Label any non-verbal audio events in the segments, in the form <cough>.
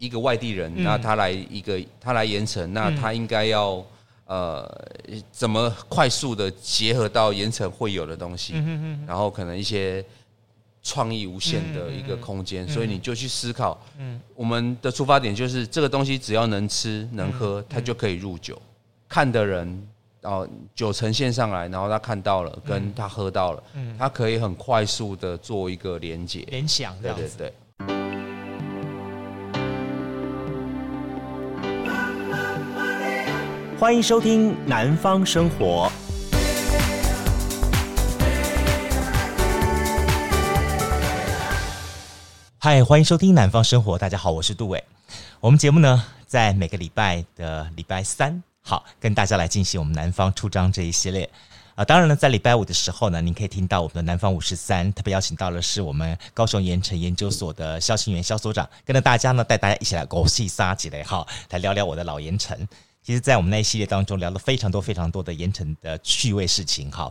一个外地人，嗯、那他来一个他来盐城，那他应该要、嗯、呃怎么快速的结合到盐城会有的东西，然后可能一些创意无限的一个空间，嗯、所以你就去思考，嗯，我们的出发点就是这个东西只要能吃能喝，它就可以入酒，嗯、看的人。哦，酒呈现上来，然后他看到了，跟他喝到了，嗯，他可以很快速的做一个连接、联想，对对对。欢迎收听《南方生活》。嗨，欢迎收听《南方生活》。大家好，我是杜伟。我们节目呢，在每个礼拜的礼拜三。好，跟大家来进行我们南方出张这一系列啊。当然了，在礼拜五的时候呢，您可以听到我们的南方五十三，特别邀请到的是我们高雄盐城研究所的萧清元萧所长，跟着大家呢，带大家一起来狗戏沙几类哈，来聊聊我的老盐城。其实，在我们那一系列当中，聊了非常多非常多的盐城的趣味事情哈。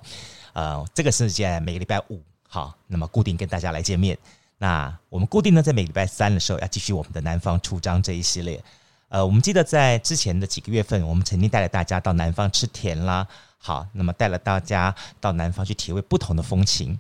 呃，这个是在每个礼拜五好，那么固定跟大家来见面。那我们固定呢，在每个礼拜三的时候要继续我们的南方出张这一系列。呃，我们记得在之前的几个月份，我们曾经带了大家到南方吃甜啦。好，那么带了大家到南方去体会不同的风情。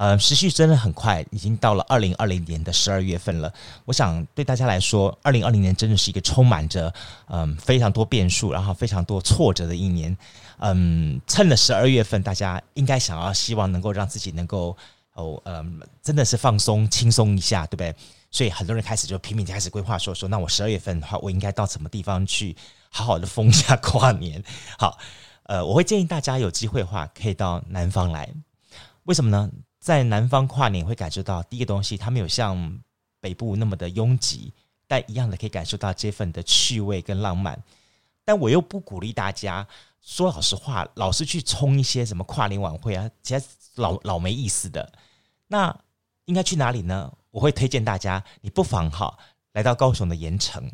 呃，时序真的很快，已经到了二零二零年的十二月份了。我想对大家来说，二零二零年真的是一个充满着嗯非常多变数，然后非常多挫折的一年。嗯，趁了十二月份，大家应该想要希望能够让自己能够哦嗯，真的是放松轻松一下，对不对？所以很多人开始就拼命开始规划，说说那我十二月份的话，我应该到什么地方去好好的疯一下跨年？<laughs> 好，呃，我会建议大家有机会的话，可以到南方来。为什么呢？在南方跨年会感受到第一个东西，它没有像北部那么的拥挤，但一样的可以感受到这份的趣味跟浪漫。但我又不鼓励大家说老实话，老是去冲一些什么跨年晚会啊，其实老老没意思的。那应该去哪里呢？我会推荐大家，你不妨哈来到高雄的盐城。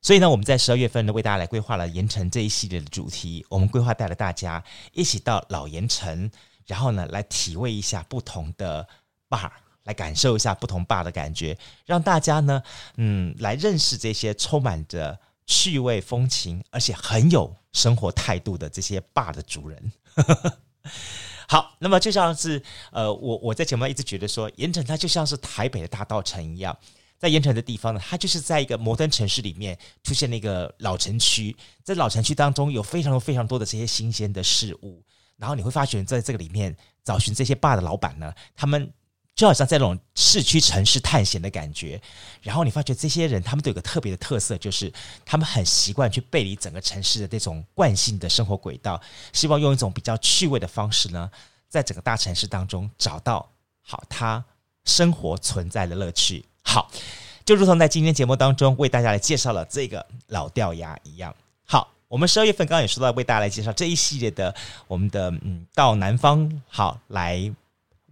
所以呢，我们在十二月份呢，为大家来规划了盐城这一系列的主题。我们规划带了大家一起到老盐城，然后呢，来体味一下不同的 bar，来感受一下不同 bar 的感觉，让大家呢，嗯，来认识这些充满着趣味风情，而且很有生活态度的这些 bar 的主人。<laughs> 好，那么就像是呃，我我在节目上一直觉得说，盐城它就像是台北的大稻城一样，在盐城的地方呢，它就是在一个摩登城市里面出现了一个老城区，在老城区当中有非常非常多的这些新鲜的事物，然后你会发觉在这个里面找寻这些 bar 的老板呢，他们。就好像在那种市区城市探险的感觉，然后你发觉这些人他们都有个特别的特色，就是他们很习惯去背离整个城市的这种惯性的生活轨道，希望用一种比较趣味的方式呢，在整个大城市当中找到好他生活存在的乐趣。好，就如同在今天节目当中为大家来介绍了这个老掉牙一样。好，我们十二月份刚刚也说到为大家来介绍这一系列的我们的嗯到南方好来。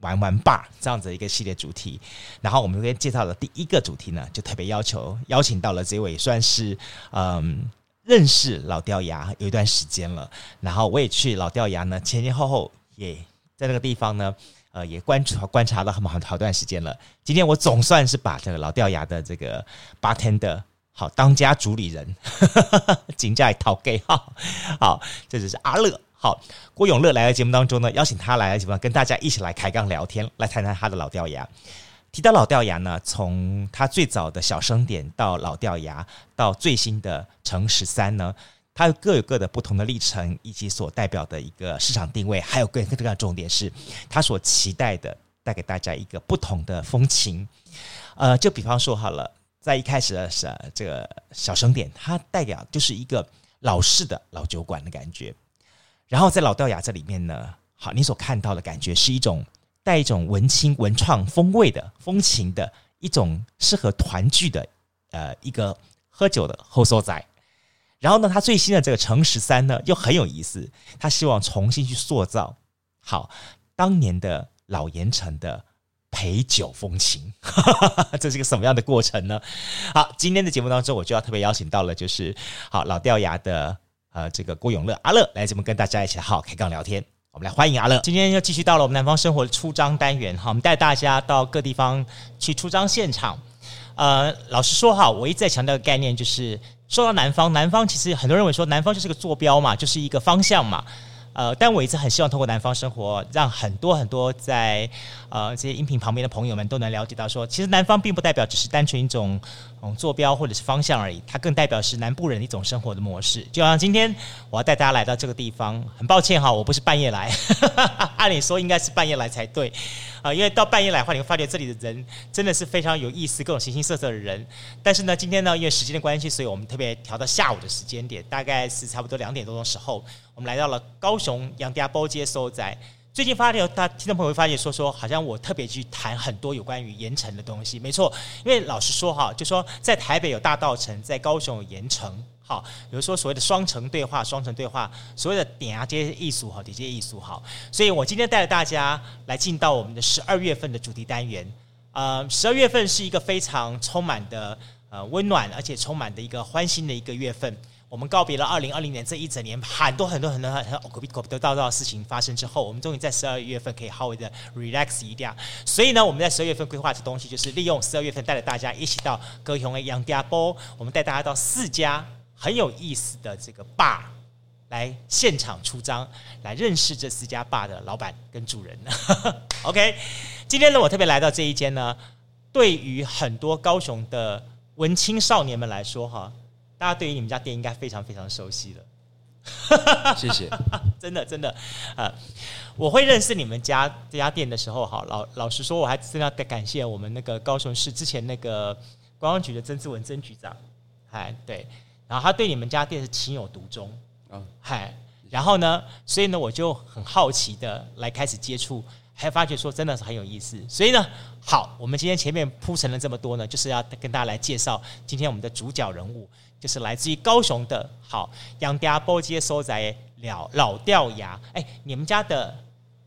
玩玩吧，这样子一个系列主题，然后我们今天介绍的第一个主题呢，就特别要求邀请到了这位算是嗯认识老掉牙有一段时间了，然后我也去老掉牙呢前前后后也在那个地方呢，呃也观察观察了很好好段时间了。今天我总算是把这个老掉牙的这个 bartender 好当家主理人，<laughs> 请假讨给好，好，这就是阿乐。好，郭永乐来到节目当中呢，邀请他来到节目跟大家一起来开杠聊天，来谈谈他的老掉牙。提到老掉牙呢，从他最早的小声点到老掉牙，到最新的乘十三呢，他各有各的不同的历程，以及所代表的一个市场定位，还有更更重要的重点是，他所期待的带给大家一个不同的风情。呃，就比方说好了，在一开始的是这个小声点，它代表就是一个老式的老酒馆的感觉。然后在老掉牙这里面呢，好，你所看到的感觉是一种带一种文青文创风味的风情的一种适合团聚的呃一个喝酒的后所在。然后呢，他最新的这个城十三呢又很有意思，他希望重新去塑造好当年的老盐城的陪酒风情，<laughs> 这是个什么样的过程呢？好，今天的节目当中我就要特别邀请到了，就是好老掉牙的。呃，这个郭永乐阿乐来这么跟大家一起好好开杠聊天，我们来欢迎阿乐。今天又继续到了我们南方生活的出张单元，好，我们带大家到各地方去出张现场。呃，老实说哈，我一直在强调的概念就是，说到南方，南方其实很多人认为说南方就是个坐标嘛，就是一个方向嘛。呃，但我一直很希望通过南方生活，让很多很多在呃这些音频旁边的朋友们都能了解到说，其实南方并不代表只是单纯一种坐标或者是方向而已，它更代表是南部人的一种生活的模式。就像今天我要带大家来到这个地方，很抱歉哈，我不是半夜来，<laughs> 按理说应该是半夜来才对。啊，因为到半夜来的话，你会发觉这里的人真的是非常有意思，各种形形色色的人。但是呢，今天呢，因为时间的关系，所以我们特别调到下午的时间点，大概是差不多两点多钟时候，我们来到了高雄杨家埔街所在。最近发现，大听众朋友会发现说说，好像我特别去谈很多有关于盐城的东西。没错，因为老实说哈，就说在台北有大稻城，在高雄有盐城。好，比如说所谓的双城对话，双城对话，所谓的点啊这些艺术哈，这些艺术好，所以我今天带着大家来进到我们的十二月份的主题单元。呃，十二月份是一个非常充满的呃温暖，而且充满的一个欢欣的一个月份。我们告别了二零二零年这一整年很多很多很多很狗屁狗屁倒灶的事情发生之后，我们终于在十二月份可以好好的 relax 一点。所以呢，我们在十二月份规划的东西就是利用十二月份带着大家一起到高雄的杨家埔，我们带大家到四家。很有意思的这个 bar 来现场出张，来认识这四家 bar 的老板跟主人。OK，今天呢，我特别来到这一间呢，对于很多高雄的文青少年们来说，哈，大家对于你们家店应该非常非常熟悉了。<laughs> 谢谢，真 <laughs> 的真的，呃，我会认识你们家这家店的时候，哈，老老实说，我还真的要感谢我们那个高雄市之前那个观光局的曾志文曾局长，哎，对。然后他对你们家店是情有独钟，啊，嗨，然后呢，所以呢，我就很好奇的来开始接触，还发觉说真的是很有意思。所以呢，好，我们今天前面铺陈了这么多呢，就是要跟大家来介绍今天我们的主角人物，就是来自于高雄的，好，杨家波街所在老老掉牙。哎，你们家的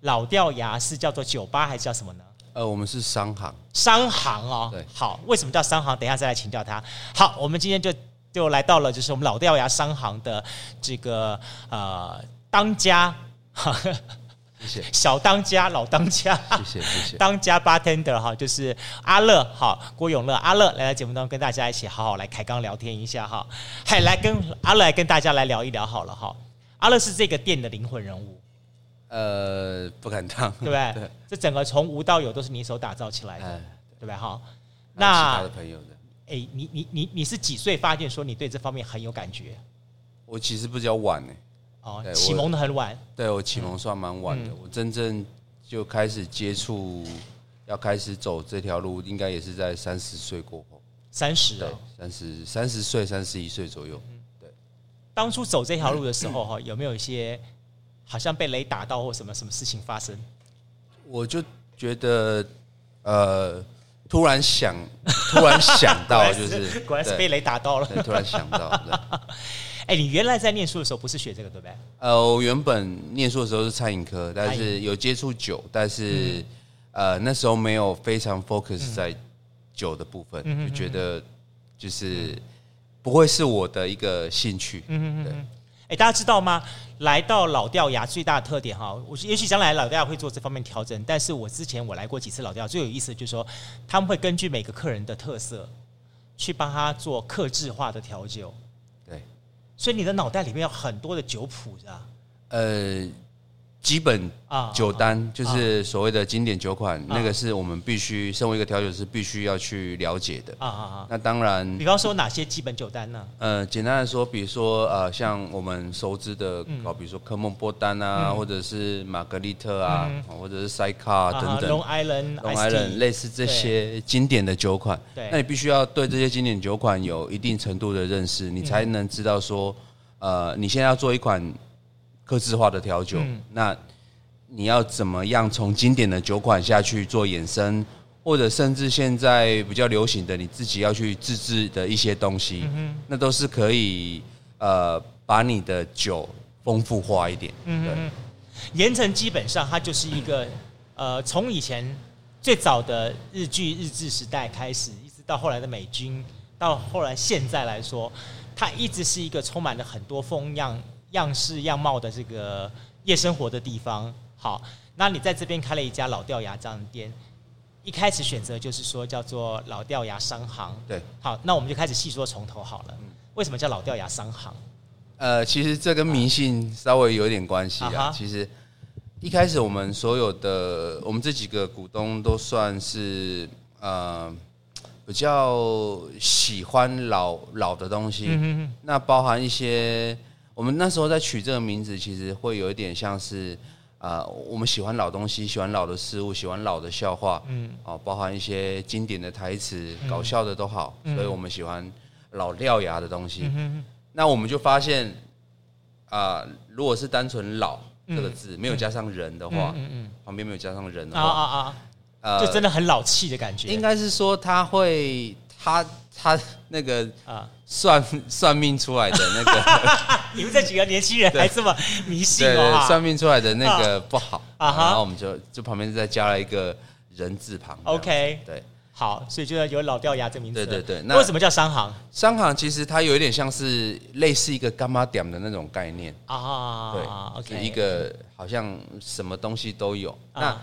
老掉牙是叫做酒吧还是叫什么呢？呃，我们是商行，商行哦，对，好，为什么叫商行？等一下再来请教他。好，我们今天就。就来到了，就是我们老掉牙商行的这个呃当家，谢谢小当家老当家，谢谢谢谢当家 bartender 哈，就是阿乐好郭永乐阿乐来到节目当中跟大家一起好好来开杠聊天一下哈，嗨来跟阿乐来跟大家来聊一聊好了哈，阿乐是这个店的灵魂人物，呃不敢当，对不对？对这整个从无到有都是你手打造起来的，对不对哈？那其他的朋友的。哎，你你你你是几岁发现说你对这方面很有感觉？我其实比较晚呢。哦，启蒙的很晚。对，我启蒙算蛮晚的，嗯、我真正就开始接触，要开始走这条路，应该也是在三十岁过后。三十、哦？对，三十三十岁，三十一岁左右。对。当初走这条路的时候，哈，有没有一些好像被雷打到或什么什么事情发生？我就觉得，呃。突然想，突然想到，就 <laughs> 是果然是被雷打到了。突然想到，<laughs> 哎，你原来在念书的时候不是学这个对不对？呃，我原本念书的时候是餐饮科，但是有接触酒，但是呃那时候没有非常 focus 在酒的部分，就觉得就是不会是我的一个兴趣。嗯嗯对。哎，大家知道吗？来到老掉牙最大的特点哈，我也许将来老掉牙会做这方面调整，但是我之前我来过几次老掉牙，最有意思的就是说，他们会根据每个客人的特色，去帮他做克制化的调酒。所以你的脑袋里面有很多的酒谱，是吧？呃。基本啊，酒单就是所谓的经典酒款，那个是我们必须身为一个调酒师必须要去了解的啊啊啊！那当然，比方说哪些基本酒单呢？呃，简单来说，比如说呃，像我们熟知的，哦，比如说科梦波丹啊，或者是玛格丽特啊，或者是塞卡等等，Long Island，Long Island 类似这些经典的酒款。对，那你必须要对这些经典酒款有一定程度的认识，你才能知道说，呃，你现在要做一款。客制化的调酒，嗯、那你要怎么样从经典的酒款下去做衍生，或者甚至现在比较流行的你自己要去自制的一些东西，嗯、那都是可以呃把你的酒丰富化一点。嗯哼，盐城基本上它就是一个呃从以前最早的日据日治时代开始，一直到后来的美军，到后来现在来说，它一直是一个充满了很多风样。样式样貌的这个夜生活的地方，好，那你在这边开了一家老掉牙这样的店，一开始选择就是说叫做老掉牙商行。对，好，那我们就开始细说从头好了。为什么叫老掉牙商行？呃，其实这跟迷信稍微有点关系啊。其实一开始我们所有的我们这几个股东都算是呃比较喜欢老老的东西。嗯哼。那包含一些我们那时候在取这个名字，其实会有一点像是。啊、呃，我们喜欢老东西，喜欢老的事物，喜欢老的笑话，嗯，哦，包含一些经典的台词，嗯、搞笑的都好，嗯、所以我们喜欢老掉牙的东西。那我们就发现，啊、呃，如果是单纯“老”这个字，嗯、没有加上人的话，嗯嗯嗯、旁边没有加上人的话，啊啊啊，呃，就真的很老气的感觉。应该是说他会，他他那个啊。算算命出来的那个，<laughs> 你们这几个年轻人还这么迷信哦？对，算命出来的那个不好啊，然后我们就就旁边再加了一个人字旁。OK，对，好，所以就要有老掉牙这名字。对对对，那为什么叫商行？商行其实它有一点像是类似一个干妈点的那种概念啊，对，OK，一个好像什么东西都有。那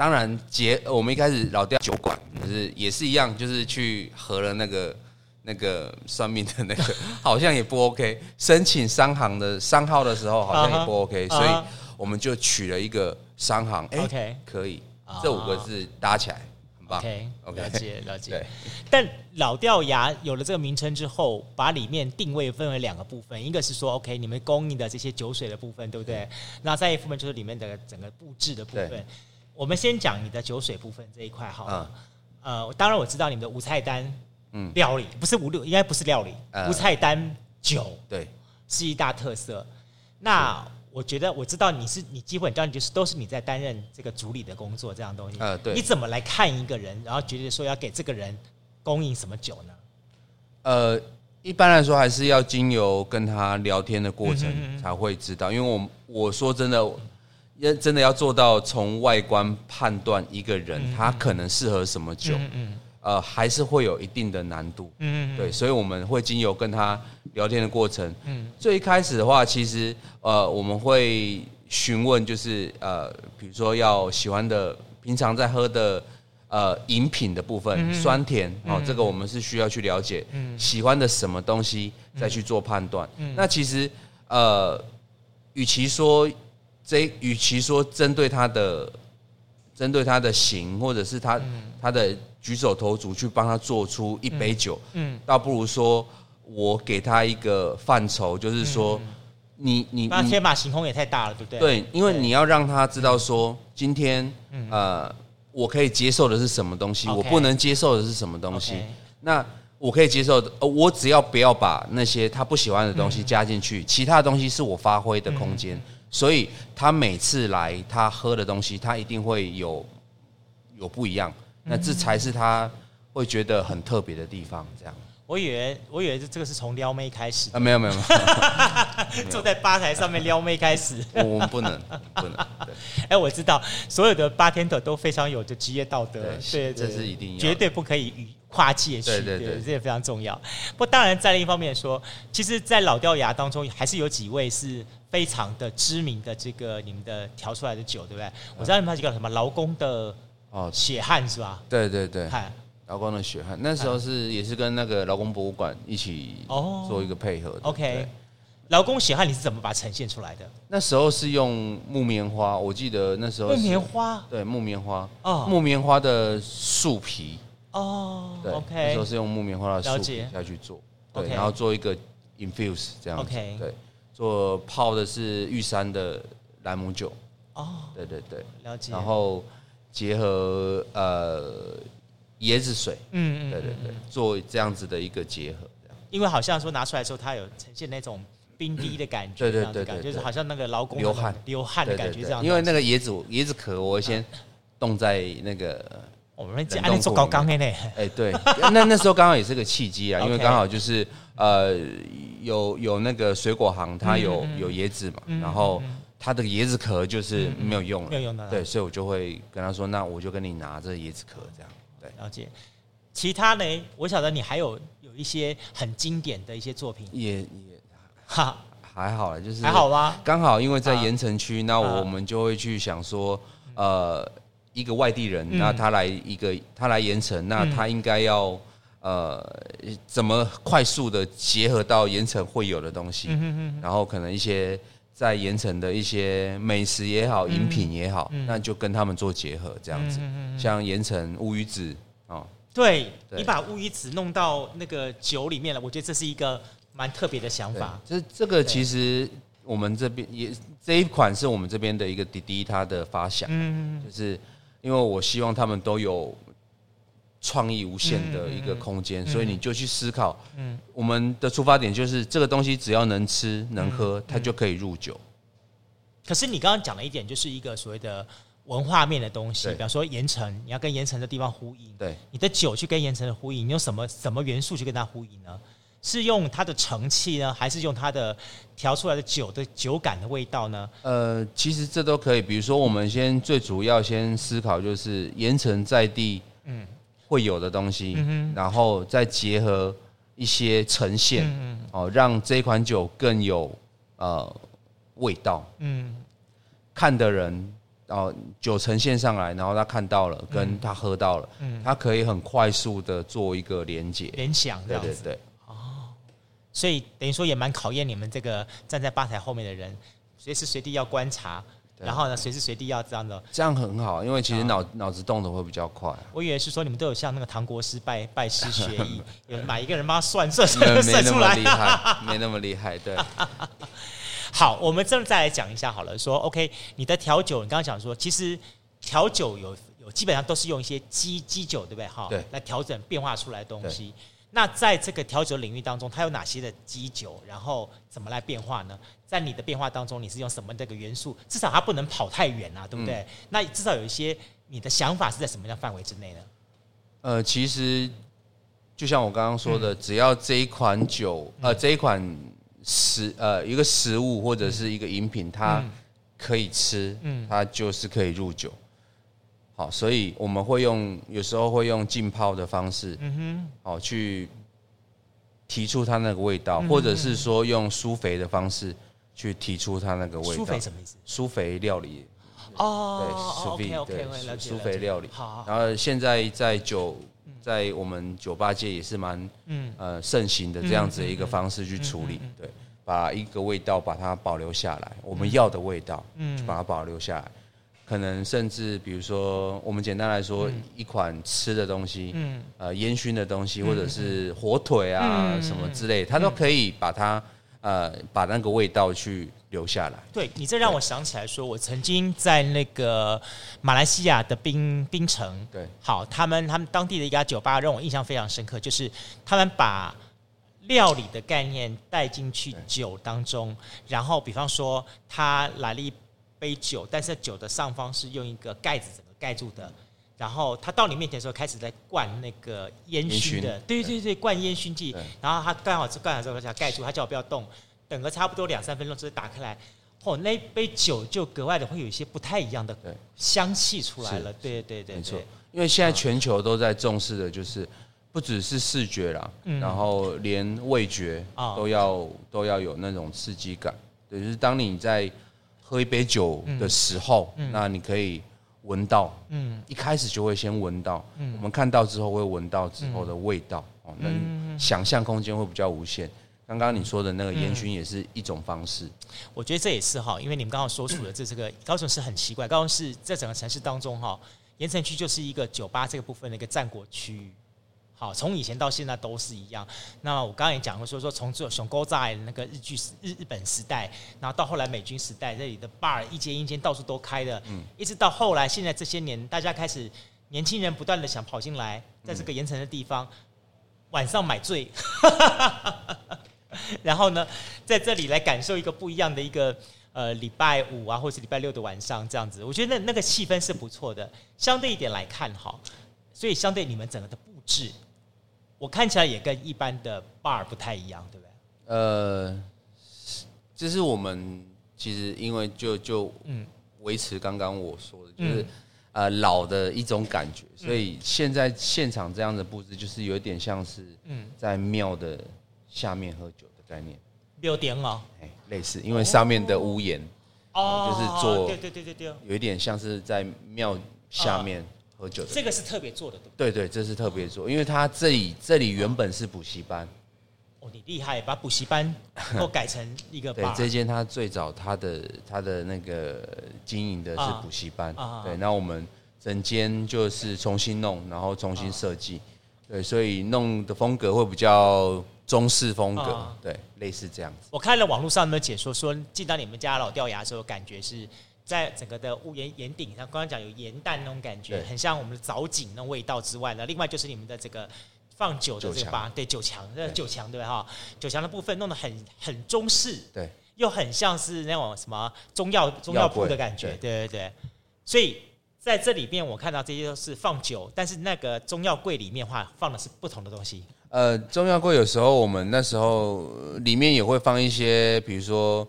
当然结我们一开始老掉酒馆，就是也是一样，就是去合了那个。那个算命的那个好像也不 OK，<laughs> 申请商行的商号的时候好像也不 OK，所以我们就取了一个商行，OK，可以，这五个字搭起来很棒，OK，了解 <laughs> 了解。但老掉牙有了这个名称之后，把里面定位分为两个部分，一个是说 OK，你们供应的这些酒水的部分，对不对？那再一部分就是里面的整个布置的部分。我们先讲你的酒水部分这一块好了。呃，当然我知道你们的无菜单。嗯，料理不是无料，应该不是料理，呃、无菜单酒，对，是一大特色。那我觉得我知道你是你基本上就是都是你在担任这个主理的工作，这样东西。呃，对。你怎么来看一个人，然后觉得说要给这个人供应什么酒呢？呃，一般来说还是要经由跟他聊天的过程才会知道，因为我我说真的，要真的要做到从外观判断一个人他可能适合什么酒。呃，还是会有一定的难度，嗯，对，所以我们会经由跟他聊天的过程，嗯，最一开始的话，其实呃，我们会询问，就是呃，比如说要喜欢的，平常在喝的呃饮品的部分，嗯、酸甜，哦，这个我们是需要去了解，嗯，喜欢的什么东西再去做判断，嗯，那其实呃，与其说这，与其说针对他的，针对他的型，或者是他、嗯、他的。举手投足去帮他做出一杯酒，嗯，倒不如说我给他一个范畴，就是说你你那天马行空也太大了，对不对？对，因为你要让他知道说，今天呃，我可以接受的是什么东西，我不能接受的是什么东西。那我可以接受的，我只要不要把那些他不喜欢的东西加进去，其他的东西是我发挥的空间。所以他每次来，他喝的东西，他一定会有有不一样。那这才是他会觉得很特别的地方。这样，我以为我以为这个是从撩妹开始啊，没有没有没有，<laughs> 坐在吧台上面撩妹开始。我们不能不能。<laughs> 哎，我知道所有的 bartender 都非常有着职业道德，对，这是一定要，绝对不可以与跨界去，对对对，这也非常重要。不过当然，在另一方面说，其实，在老掉牙当中，还是有几位是非常的知名的这个你们的调出来的酒，对不对？我知道你们还有几个什么劳工的。哦，血汗是吧？对对对，劳工的血汗，那时候是也是跟那个劳工博物馆一起哦做一个配合。OK，劳工血汗你是怎么把它呈现出来的？那时候是用木棉花，我记得那时候木棉花，对木棉花哦，木棉花的树皮哦，对，OK，那时候是用木棉花的树皮下去做，对，然后做一个 infuse 这样子对，做泡的是玉山的兰姆酒。哦，对对对，了解，然后。结合呃椰子水，嗯嗯，对对对，做这样子的一个结合。因为好像说拿出来之后，它有呈现那种冰滴的感觉，对对对，就是好像那个劳工流汗。流汗的感觉这样。因为那个椰子椰子壳，我先冻在那个我们家里做高刚的呢。哎，对，<laughs> 那那时候刚好也是个契机啊，<laughs> 因为刚好就是呃有有那个水果行，它有有椰子嘛，然后。他的椰子壳就是没有用了，没有用的。对，所以我就会跟他说：“那我就跟你拿这椰子壳，这样。”对，了解。其他呢？我晓得你还有有一些很经典的一些作品，也也 <laughs> 哈还好了，就是还好吗？刚好因为在盐城区，那我们就会去想说，呃，一一个外地人，那他来一个他来盐城，那他应该要呃怎么快速的结合到盐城会有的东西，然后可能一些在盐城的一些美食也好，饮品也好，那就跟他们做结合，这样子，像盐城乌鱼子啊，对，你把乌鱼子弄到那个酒里面了，我觉得这是一个蛮特别的想法。这这个其实。我们这边也这一款是我们这边的一个滴滴他的发想，嗯，就是因为我希望他们都有创意无限的一个空间，所以你就去思考，嗯，我们的出发点就是这个东西只要能吃能喝，它就可以入酒。可是你刚刚讲了一点，就是一个所谓的文化面的东西，比方说盐城，你要跟盐城的地方呼应，对，你的酒去跟盐城的呼应，你用什么什么元素去跟它呼应呢？是用它的成器呢，还是用它的调出来的酒的酒感的味道呢？呃，其实这都可以。比如说，我们先最主要先思考就是盐城在地嗯会有的东西，嗯、然后再结合一些呈现，嗯、哦，让这款酒更有呃味道。嗯，看的人哦，酒呈现上来，然后他看到了，跟他喝到了，嗯，他可以很快速的做一个连接联想，对对对。所以等于说也蛮考验你们这个站在吧台后面的人，随时随地要观察，然后呢，随时随地要这样的。这样很好，因为其实脑脑子动的会比较快。我以为是说你们都有像那个唐国师拜拜师学艺，<laughs> 有哪一个人帮他算算算算出来？没那么厉害，没那么厉害。对。<laughs> 好，我们这再来讲一下好了。说 OK，你的调酒，你刚刚讲说，其实调酒有有基本上都是用一些基基酒，对不对？哈，对，来调整变化出来的东西。那在这个调酒领域当中，它有哪些的基酒？然后怎么来变化呢？在你的变化当中，你是用什么这个元素？至少它不能跑太远啊，对不对？嗯、那至少有一些你的想法是在什么样范围之内呢？呃，其实就像我刚刚说的，嗯、只要这一款酒，呃，这一款食，呃，一个食物或者是一个饮品，它可以吃，嗯，它就是可以入酒。好，所以我们会用，有时候会用浸泡的方式，嗯哼，好去提出它那个味道，或者是说用疏肥的方式去提出它那个味道。疏肥什么意思？疏肥料理。哦，对，苏肥，对，苏肥料理。好，然后现在在酒，在我们酒吧界也是蛮，嗯，呃，盛行的这样子的一个方式去处理，对，把一个味道把它保留下来，我们要的味道，嗯，把它保留下来。可能甚至比如说，我们简单来说，嗯、一款吃的东西，嗯，呃，烟熏的东西，或者是火腿啊、嗯、什么之类，它都可以把它呃把那个味道去留下来。对，你这让我想起来说，我曾经在那个马来西亚的槟槟城，对，好，他们他们当地的一家酒吧让我印象非常深刻，就是他们把料理的概念带进去酒当中，然后比方说他来了一。杯酒，但是酒的上方是用一个盖子整个盖住的，然后他到你面前的时候开始在灌那个烟熏的，对对对，灌烟熏剂，然后他刚好灌好之后，他盖住，他叫我不要动，等个差不多两三分钟，之后打开来，哦，那杯酒就格外的会有一些不太一样的香气出来了，对对对，没错，因为现在全球都在重视的就是不只是视觉啦，然后连味觉都要都要有那种刺激感，对，就是当你在。喝一杯酒的时候，那你可以闻到，嗯，一开始就会先闻到，嗯，我们看到之后会闻到之后的味道，哦、嗯，能想象空间会比较无限。刚刚你说的那个烟熏也是一种方式，我觉得这也是哈，因为你们刚刚所处的这这个高雄市很奇怪，高雄市在整个城市当中哈，盐城区就是一个酒吧这个部分的一个战国区。域。好，从以前到现在都是一样。那我刚刚也讲过，说说从这熊沟在那个日剧时日日本时代，然后到后来美军时代，这里的 bar 一间一间到处都开的，嗯，一直到后来现在这些年，大家开始年轻人不断的想跑进来，在这个盐城的地方、嗯、晚上买醉，<laughs> 然后呢，在这里来感受一个不一样的一个呃礼拜五啊，或是礼拜六的晚上这样子，我觉得那那个气氛是不错的。相对一点来看，哈，所以相对你们整个的布置。我看起来也跟一般的 bar 不太一样，对不对？呃，这是我们其实因为就就嗯。维持刚刚我说的，就是、嗯、呃老的一种感觉，所以现在现场这样的布置就是有点像是嗯。在庙的下面喝酒的概念，六点哦，哎，类似，因为上面的屋檐哦，就是做对对对对对，有一点像是在庙下面喝酒的。这个是特别做的，对对，这是特别做，因为他这里这里原本是补习班。哦，你厉害，把补习班 <laughs> 都改成一个。对，这间他最早他的他的那个经营的是补习班。啊、对，那我们整间就是重新弄，然后重新设计。啊、对，所以弄的风格会比较中式风格。啊、对，类似这样子。我看了网络上的解说，说进到你们家老掉牙的时候，感觉是在整个的屋檐檐顶上，刚刚讲有盐蛋那种感觉，很像我们的藻井那种味道之外呢，另外就是你们的这个。放酒的这个吧，对酒墙，这酒墙对哈，酒墙的部分弄得很很中式，对，又很像是那种什么中药中药铺的感觉，对对对。所以在这里面，我看到这些都是放酒，但是那个中药柜里面的话放的是不同的东西。呃，中药柜有时候我们那时候里面也会放一些，比如说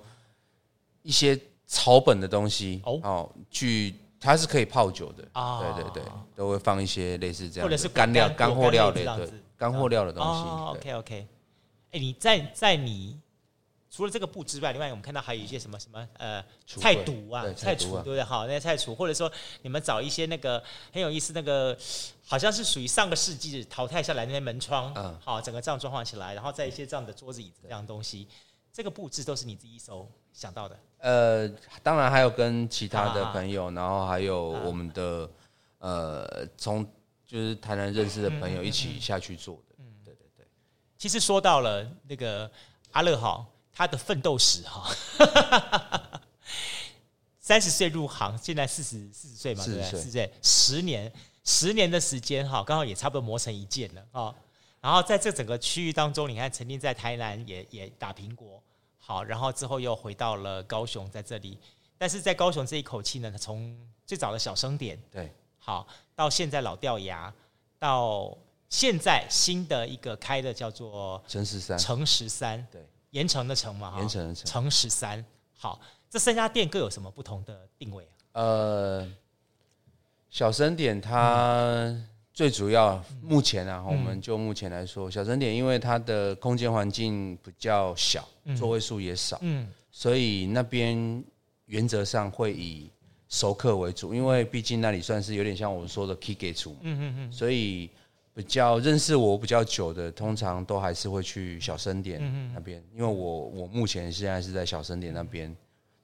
一些草本的东西哦，去。它是可以泡酒的啊，哦、对对对，都会放一些类似这样，或者是干料、干货料的，对，干货料的东西。哦、OK OK，哎，你在在你除了这个布之外，另外我们看到还有一些什么什么呃菜毒啊，菜厨对不对？好，那些菜厨，或者说你们找一些那个很有意思，那个好像是属于上个世纪淘汰下来那些门窗，嗯，好，整个这样装潢起来，然后在一些这样的桌子椅子这样东西，这个布置都是你自己手想到的。呃，当然还有跟其他的朋友，啊、然后还有我们的、啊、呃，从就是台南认识的朋友一起下去做的。嗯，对对对。其实说到了那个阿乐哈，他的奋斗史哈，<laughs> 三十岁入行，现在四十四十岁嘛，对不对？四十岁，十年，十年的时间哈，刚好也差不多磨成一件了啊。然后在这整个区域当中，你看曾经在台南也也打苹果。好，然后之后又回到了高雄，在这里，但是在高雄这一口气呢，从最早的小生点，对，好，到现在老掉牙，到现在新的一个开的叫做城十三，城十三，对，盐城的城嘛，盐城的城，城十三，好，这三家店各有什么不同的定位啊？呃，小生点它。嗯最主要，目前啊，我们就目前来说，小生点因为它的空间环境比较小，座位数也少，所以那边原则上会以熟客为主，因为毕竟那里算是有点像我们说的 K 给主，所以比较认识我比较久的，通常都还是会去小生点那边，因为我我目前现在是在小生点那边，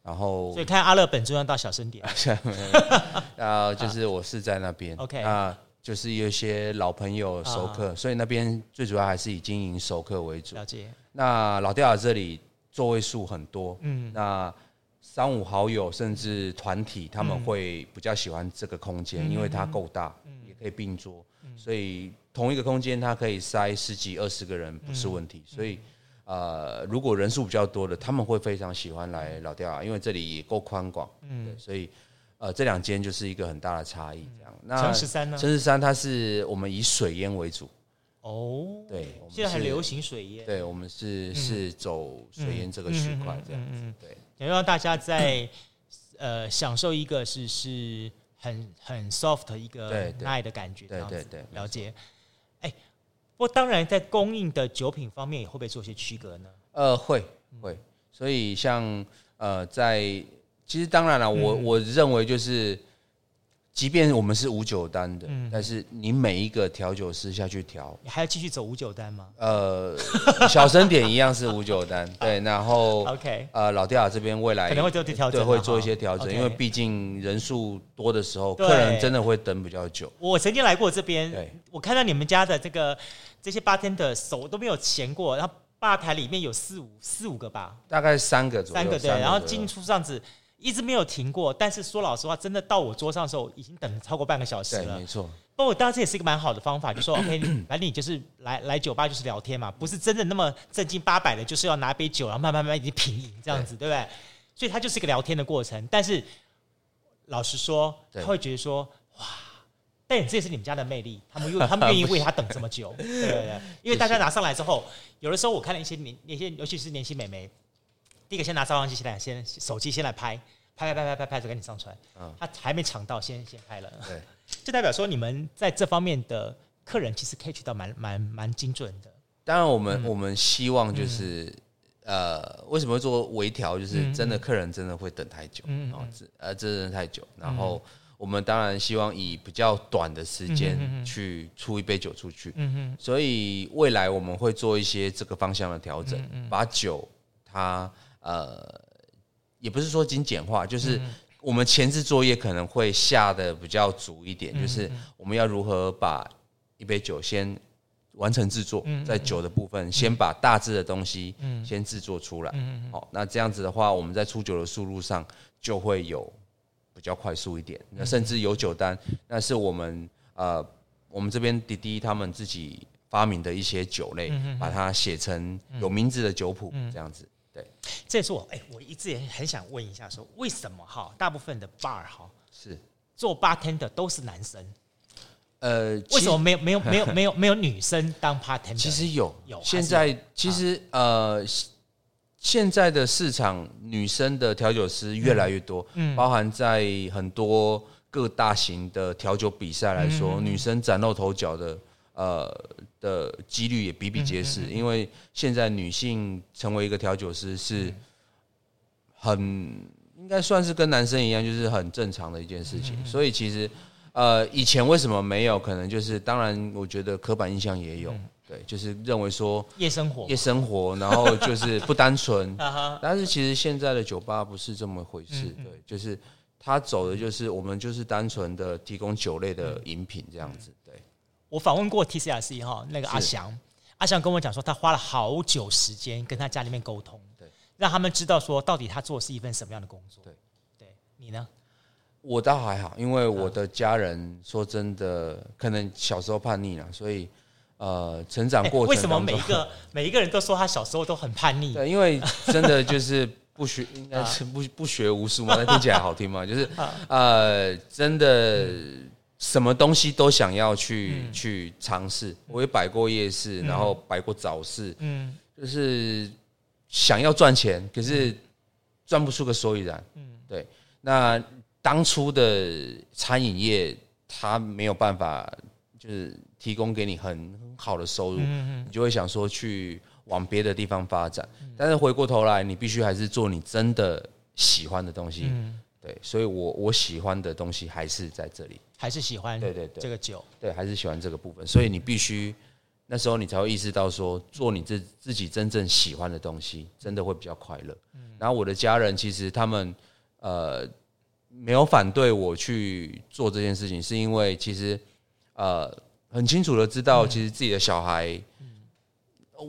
然后所以看阿乐本就要到小生点，然 <laughs> 后就是我是在那边，OK。啊。就是有一些老朋友熟客，啊、所以那边最主要还是以经营熟客为主。了解。那老掉牙这里座位数很多，嗯，那三五好友甚至团体他们会比较喜欢这个空间，嗯、因为它够大，嗯、也可以并桌，嗯、所以同一个空间它可以塞十几二十个人不是问题。嗯、所以，呃，如果人数比较多的，他们会非常喜欢来老掉牙，因为这里也够宽广，嗯，所以。呃，这两间就是一个很大的差异，这样。那诚十三呢？诚十三它是我们以水烟为主。哦，对，现在很流行水烟。对，我们是是走水烟这个区块这样子。对，想让大家在呃享受一个是是很很 soft 一个爱的感觉。对对对，了解。哎，不过当然在供应的酒品方面也会不会做些区隔呢？呃，会会。所以像呃在。其实当然了，我我认为就是，即便我们是五九单的，但是你每一个调酒师下去调，你还要继续走五九单吗？呃，小声点一样是五九单，<laughs> 对，然后 OK，呃，老掉牙这边未来可能会做调整，对，会做一些调整，因为毕竟人数多的时候，客人真的会等比较久。我曾经来过这边，我看到你们家的这个这些 bartender 手都没有闲过，然后吧台里面有四五四五个吧，大概三个左右，三个对，然后进出这样子。一直没有停过，但是说老实话，真的到我桌上的时候，已经等了超过半个小时了。对，没错。不过当然这也是一个蛮好的方法，就说 OK，反正 <clears throat> 你就是来来酒吧就是聊天嘛，不是真的那么正经八百的，就是要拿杯酒然后慢慢慢慢已经品饮这样子，对，对不对？所以它就是一个聊天的过程。但是老实说，他会觉得说哇，但这也是你们家的魅力，他们愿 <laughs> 他们愿意为他等这么久，对对对。因为大家拿上来之后，有的时候我看了一些年那些，尤其是年轻美眉。第一个先拿照相机先来，先手机先来拍，拍拍拍拍拍拍，就赶紧上传。嗯，他还没抢到，先先拍了。对，就代表说你们在这方面的客人其实可以取到蛮蛮蛮精准的。当然，我们、我们希望就是，呃，为什么会做微调？就是真的客人真的会等太久，嗯，哦，这呃，真的太久。然后我们当然希望以比较短的时间去出一杯酒出去。嗯哼，所以未来我们会做一些这个方向的调整，把酒它呃，也不是说精简化，就是我们前置作业可能会下的比较足一点，就是我们要如何把一杯酒先完成制作，在酒的部分先把大致的东西先制作出来。好，那这样子的话，我们在出酒的速度上就会有。比较快速一点，那甚至有酒单，那是我们呃，我们这边滴滴他们自己发明的一些酒类，把它写成有名字的酒谱，这样子。对，这也是我哎，我一直也很想问一下，说为什么哈，大部分的 bar 哈是做 bartender 都是男生？呃，为什么没有没有没有 <laughs> 没有没有女生当 bartender？其实有有，现在其实呃。现在的市场，女生的调酒师越来越多，嗯，包含在很多各大型的调酒比赛来说，嗯、女生崭露头角的，呃的几率也比比皆是。因为现在女性成为一个调酒师是很应该算是跟男生一样，就是很正常的一件事情。所以其实，呃，以前为什么没有？可能就是当然，我觉得刻板印象也有。对，就是认为说夜生活，夜生活，然后就是不单纯。<laughs> 但是其实现在的酒吧不是这么回事。对，就是他走的就是我们就是单纯的提供酒类的饮品这样子。对，我访问过 TCRC 哈，那个阿翔，阿翔跟我讲说，他花了好久时间跟他家里面沟通，对，让他们知道说到底他做的是一份什么样的工作。对，对你呢？我倒还好，因为我的家人说真的，可能小时候叛逆了，所以。呃，成长过程、欸、为什么每一个 <laughs> 每一个人都说他小时候都很叛逆？对，因为真的就是不学，<laughs> 应该是不不学无术嘛，那听起来好听嘛，就是 <laughs> 呃，真的什么东西都想要去、嗯、去尝试。我也摆过夜市，然后摆过早市，嗯，就是想要赚钱，可是赚不出个所以然。嗯，对。那当初的餐饮业，它没有办法，就是。提供给你很好的收入，嗯你就会想说去往别的地方发展。但是回过头来，你必须还是做你真的喜欢的东西。对，所以我我喜欢的东西还是在这里，还是喜欢。对对对，这个酒，对，还是喜欢这个部分。所以你必须那时候你才会意识到说，做你自自己真正喜欢的东西，真的会比较快乐。嗯然后我的家人其实他们呃没有反对我去做这件事情，是因为其实呃。很清楚的知道，其实自己的小孩，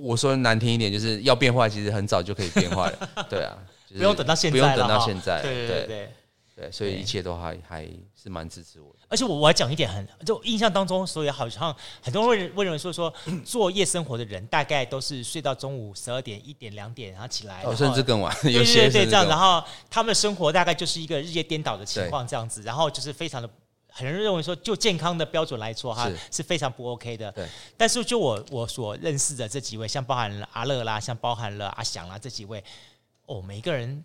我说难听一点，就是要变坏，其实很早就可以变坏了。<laughs> 对啊，不用等到现在，不用等到现在。对对对对，所以一切都还还是蛮支持我的。而且我我还讲一点很，就印象当中，所以好像很多人会认为说说做夜生活的人，大概都是睡到中午十二点、一点、两点，然后起来，甚至更晚。有些对这样，然后他们的生活大概就是一个日夜颠倒的情况，这样子，然后就是非常的。很多人认为说，就健康的标准来说，哈，是非常不 OK 的。对。但是就我我所认识的这几位，像包含了阿乐啦，像包含了阿翔啦这几位，哦，每一个人，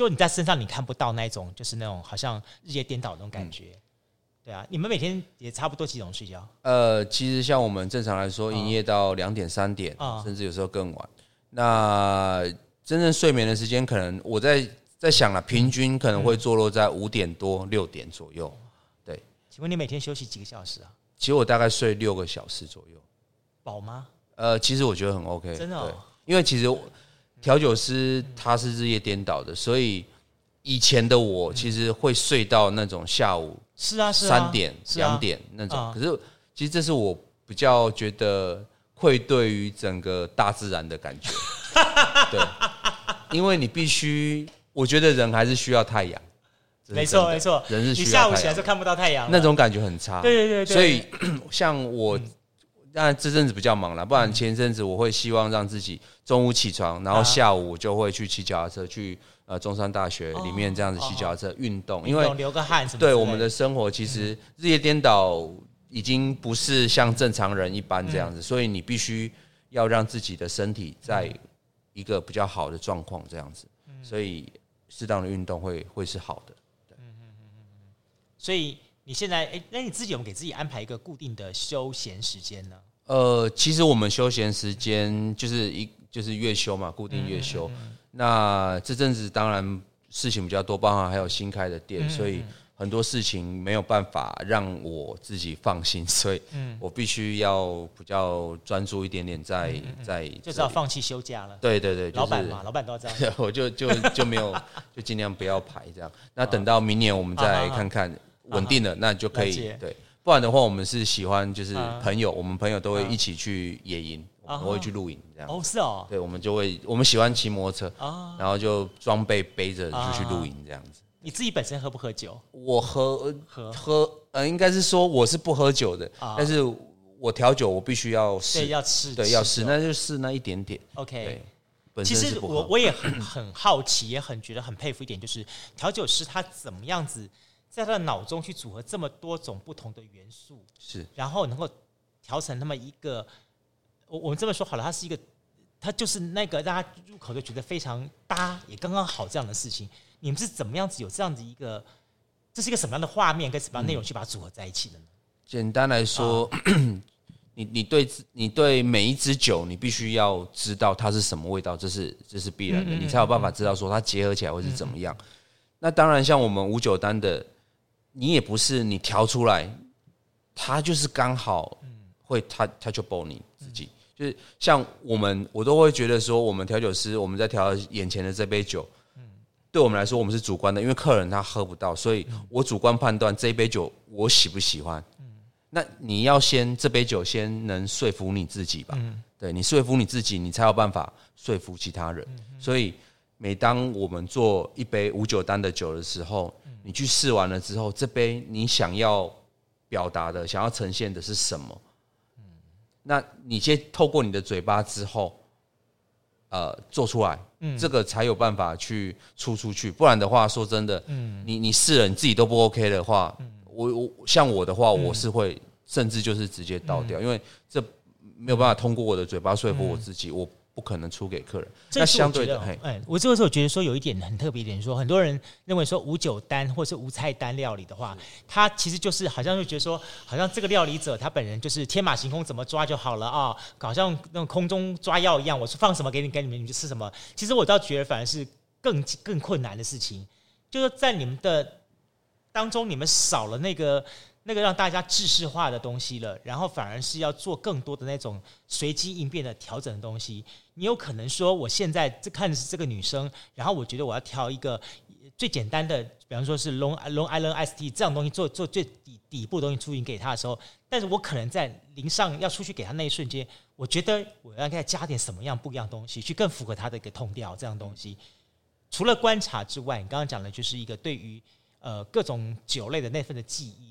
就你在身上你看不到那一种，就是那种好像日夜颠倒的那种感觉。嗯、对啊，你们每天也差不多几点钟睡觉？呃，其实像我们正常来说，营业到两点三点，哦、甚至有时候更晚。那真正睡眠的时间，可能我在在想了，平均可能会坐落在五点多六点左右。对请问你每天休息几个小时啊？其实我大概睡六个小时左右，饱吗？呃，其实我觉得很 OK，真的、哦。因为其实调酒师他是日夜颠倒的，所以以前的我其实会睡到那种下午是啊三点两点那种。可是其实这是我比较觉得愧对于整个大自然的感觉，<laughs> 对，因为你必须，我觉得人还是需要太阳。没错没错，人是需要你下午起来就看不到太阳，那种感觉很差。对对对，对，所以 <clears throat> 像我，当然这阵子比较忙了，不然前阵子我会希望让自己中午起床，然后下午就会去骑脚踏车，去呃中山大学里面这样子骑脚踏车运动，因为流个汗什么。对我们的生活，其实日夜颠倒已经不是像正常人一般这样子，所以你必须要让自己的身体在一个比较好的状况这样子，所以适当的运动会会是好的。所以你现在哎，那你自己有没有给自己安排一个固定的休闲时间呢？呃，其实我们休闲时间就是一就是月休嘛，固定月休。那这阵子当然事情比较多，包含还有新开的店，所以很多事情没有办法让我自己放心，<laughs> 所以我必须要比较专注一点点在，在在就是要放弃休假了。对对对，老板嘛，老板都要这样。<laughs> 我就就就没有，就尽量不要排这样。那等到明年我们再看看稳定了，那就可以对。不然的话，我们是喜欢就是朋友，我们朋友都会一起去野营，我们会去露营这样。哦，是哦。对，我们就会我们喜欢骑摩托车，然后就装备背着就去露营这样子。你自己本身喝不喝酒？我喝喝喝，呃，应该是说我是不喝酒的，但是我调酒我必须要试，要试，对，要试，那就试那一点点。OK，其实我我也很很好奇，也很觉得很佩服一点，就是调酒师他怎么样子在他的脑中去组合这么多种不同的元素，是，然后能够调成那么一个，我我们这么说好了，它是一个，它就是那个大家入口就觉得非常搭，也刚刚好这样的事情。你们是怎么样子有这样子一个，这是一个什么样的画面跟什么样内容去把它组合在一起的呢？简单来说，啊、<clears throat> 你你对你对每一支酒，你必须要知道它是什么味道，这是这是必然的，你才有办法知道说它结合起来会是怎么样。那当然，像我们五九单的，你也不是你调出来，他就是刚好会他他就爆你自己，就是像我们我都会觉得说，我们调酒师我们在调眼前的这杯酒。对我们来说，我们是主观的，因为客人他喝不到，所以我主观判断这一杯酒我喜不喜欢。那你要先这杯酒先能说服你自己吧，对，你说服你自己，你才有办法说服其他人。所以每当我们做一杯无酒单的酒的时候，你去试完了之后，这杯你想要表达的、想要呈现的是什么？那你先透过你的嘴巴之后。呃，做出来，嗯，这个才有办法去出出去，不然的话，说真的，嗯，你你试了你自己都不 OK 的话，嗯，我我像我的话，我是会甚至就是直接倒掉，因为这没有办法通过我的嘴巴说服我自己，我。不可能出给客人。那相对的，哎，我这个时候觉得说有一点很特别一点，说很多人认为说无酒单或是无菜单料理的话，他其实就是好像就觉得说，好像这个料理者他本人就是天马行空，怎么抓就好了啊，好像那种空中抓药一样，我是放什么给你，给你们，你们就吃什么。其实我倒觉得反而是更更困难的事情，就是在你们的当中，你们少了那个。那个让大家制式化的东西了，然后反而是要做更多的那种随机应变的调整的东西。你有可能说，我现在这看的是这个女生，然后我觉得我要挑一个最简单的，比方说是 Long Long Island Iced Tea 这样东西做做最底底部东西出营给她的时候，但是我可能在临上要出去给她那一瞬间，我觉得我要给她加点什么样不一样东西，去更符合她的一个痛调。这样东西除了观察之外，你刚刚讲的就是一个对于。呃，各种酒类的那份的记忆，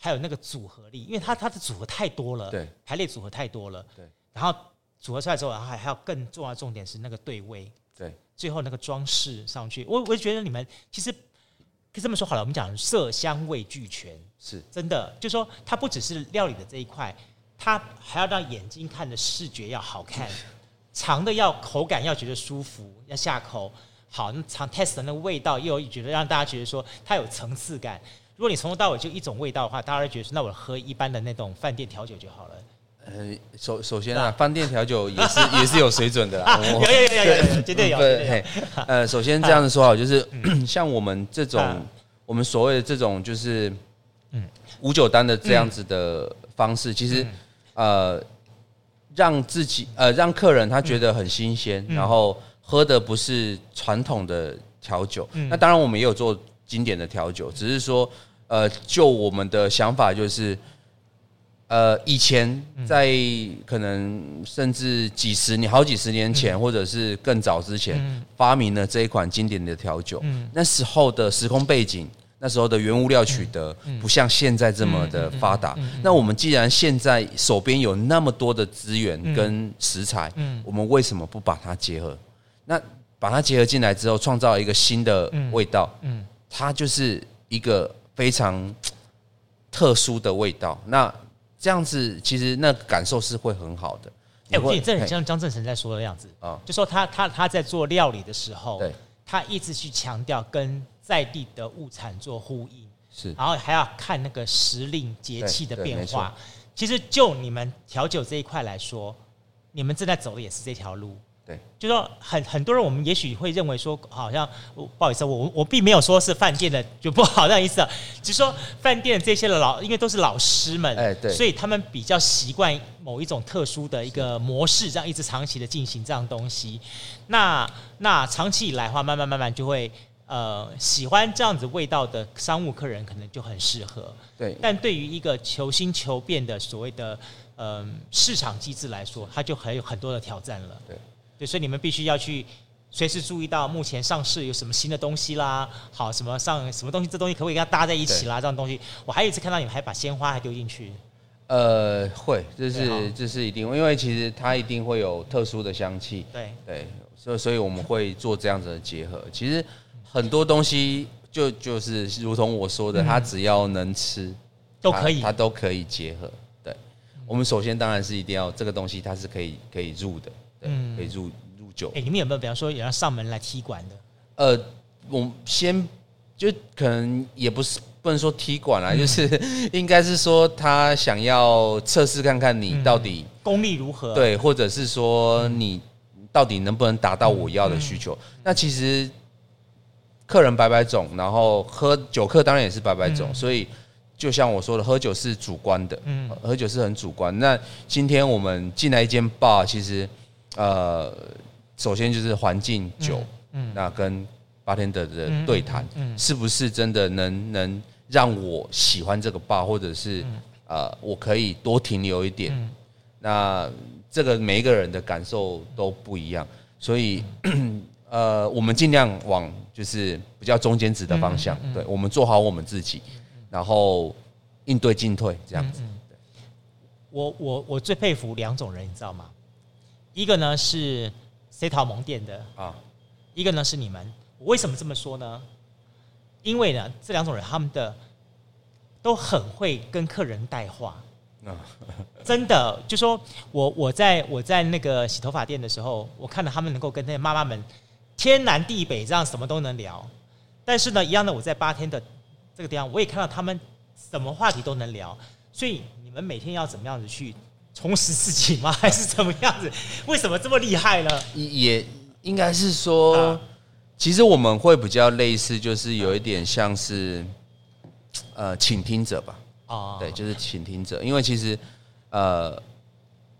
还有那个组合力，因为它它的组合太多了，对，排列组合太多了，对，然后组合出来之后，然后还还有更重要的重点是那个对位，对，最后那个装饰上去，我我就觉得你们其实可以这么说好了，我们讲色香味俱全，是。真的，就是说它不只是料理的这一块，它还要让眼睛看的视觉要好看，<laughs> 尝的要口感要觉得舒服，要下口。好，那尝 test 的那个味道，又有觉得让大家觉得说它有层次感。如果你从头到尾就一种味道的话，大家会觉得说，那我喝一般的那种饭店调酒就好了。呃，首首先啊，饭店调酒也是 <laughs> 也是有水准的啦。<laughs> 有有有有有，<laughs> 绝对有。对，呃，首先这样子说好，就是 <clears throat> 像我们这种，我们所谓的这种，就是嗯，无酒单的这样子的方式，其实呃，让自己呃让客人他觉得很新鲜，然后。喝的不是传统的调酒，那当然我们也有做经典的调酒，只是说，呃，就我们的想法就是，呃，以前在可能甚至几十年、好几十年前，或者是更早之前，发明了这一款经典的调酒。那时候的时空背景，那时候的原物料取得不像现在这么的发达。那我们既然现在手边有那么多的资源跟食材，我们为什么不把它结合？那把它结合进来之后，创造一个新的味道，嗯，它就是一个非常特殊的味道。那这样子，其实那感受是会很好的。哎，我觉得这很像张正成在说的样子啊，就说他他他在做料理的时候，对，他一直去强调跟在地的物产做呼应，是，然后还要看那个时令节气的变化。其实就你们调酒这一块来说，你们正在走的也是这条路。对，就说很很多人，我们也许会认为说，好像不好意思，我我并没有说是饭店的就不好那意思啊，<laughs> 只是说饭店这些的老，因为都是老师们，哎，对，所以他们比较习惯某一种特殊的一个模式，这样一直长期的进行这样东西。那那长期以来的话，慢慢慢慢就会呃喜欢这样子味道的商务客人，可能就很适合。对，但对于一个求新求变的所谓的嗯市场机制来说，它就很有很多的挑战了。对。对，所以你们必须要去随时注意到目前上市有什么新的东西啦，好，什么上什么东西，这东西可不可以跟它搭在一起啦？这样东西，我还有一次看到你们还把鲜花还丢进去。呃，会，这是这是一定，因为其实它一定会有特殊的香气。对对，所以所以我们会做这样子的结合。其实很多东西就就是如同我说的，它只要能吃都可以，它都可以结合。对，我们首先当然是一定要这个东西它是可以可以入的。嗯，可以入入酒。哎、欸，你们有没有比方说也要上门来踢馆的？呃，我先就可能也不是不能说踢馆啦，嗯、就是 <laughs> 应该是说他想要测试看看你到底、嗯、功力如何，对，或者是说你到底能不能达到我要的需求。那其实客人百百种，然后喝酒客当然也是百百种，嗯、所以就像我说的，喝酒是主观的，嗯，喝酒是很主观。那今天我们进来一间 bar，其实。呃，首先就是环境酒，嗯，嗯。那跟 bartender 的对谈，嗯，是不是真的能能让我喜欢这个 bar，或者是、嗯、呃，我可以多停留一点？嗯、那这个每一个人的感受都不一样，所以、嗯、<clears throat> 呃，我们尽量往就是比较中间值的方向，对，我们做好我们自己，然后应对进退这样子。我我我最佩服两种人，你知道吗？一个呢是 C 桃蒙店的啊，一个呢是你们。我为什么这么说呢？因为呢，这两种人他们的都很会跟客人带话啊，真的，就说我我在我在那个洗头发店的时候，我看到他们能够跟那些妈妈们天南地北这样什么都能聊。但是呢，一样的我在八天的这个地方，我也看到他们什么话题都能聊。所以你们每天要怎么样子去？充实自己吗？<laughs> 还是怎么样子？为什么这么厉害呢？也应该是说，其实我们会比较类似，就是有一点像是呃倾听者吧。啊，对，就是倾听者。因为其实呃，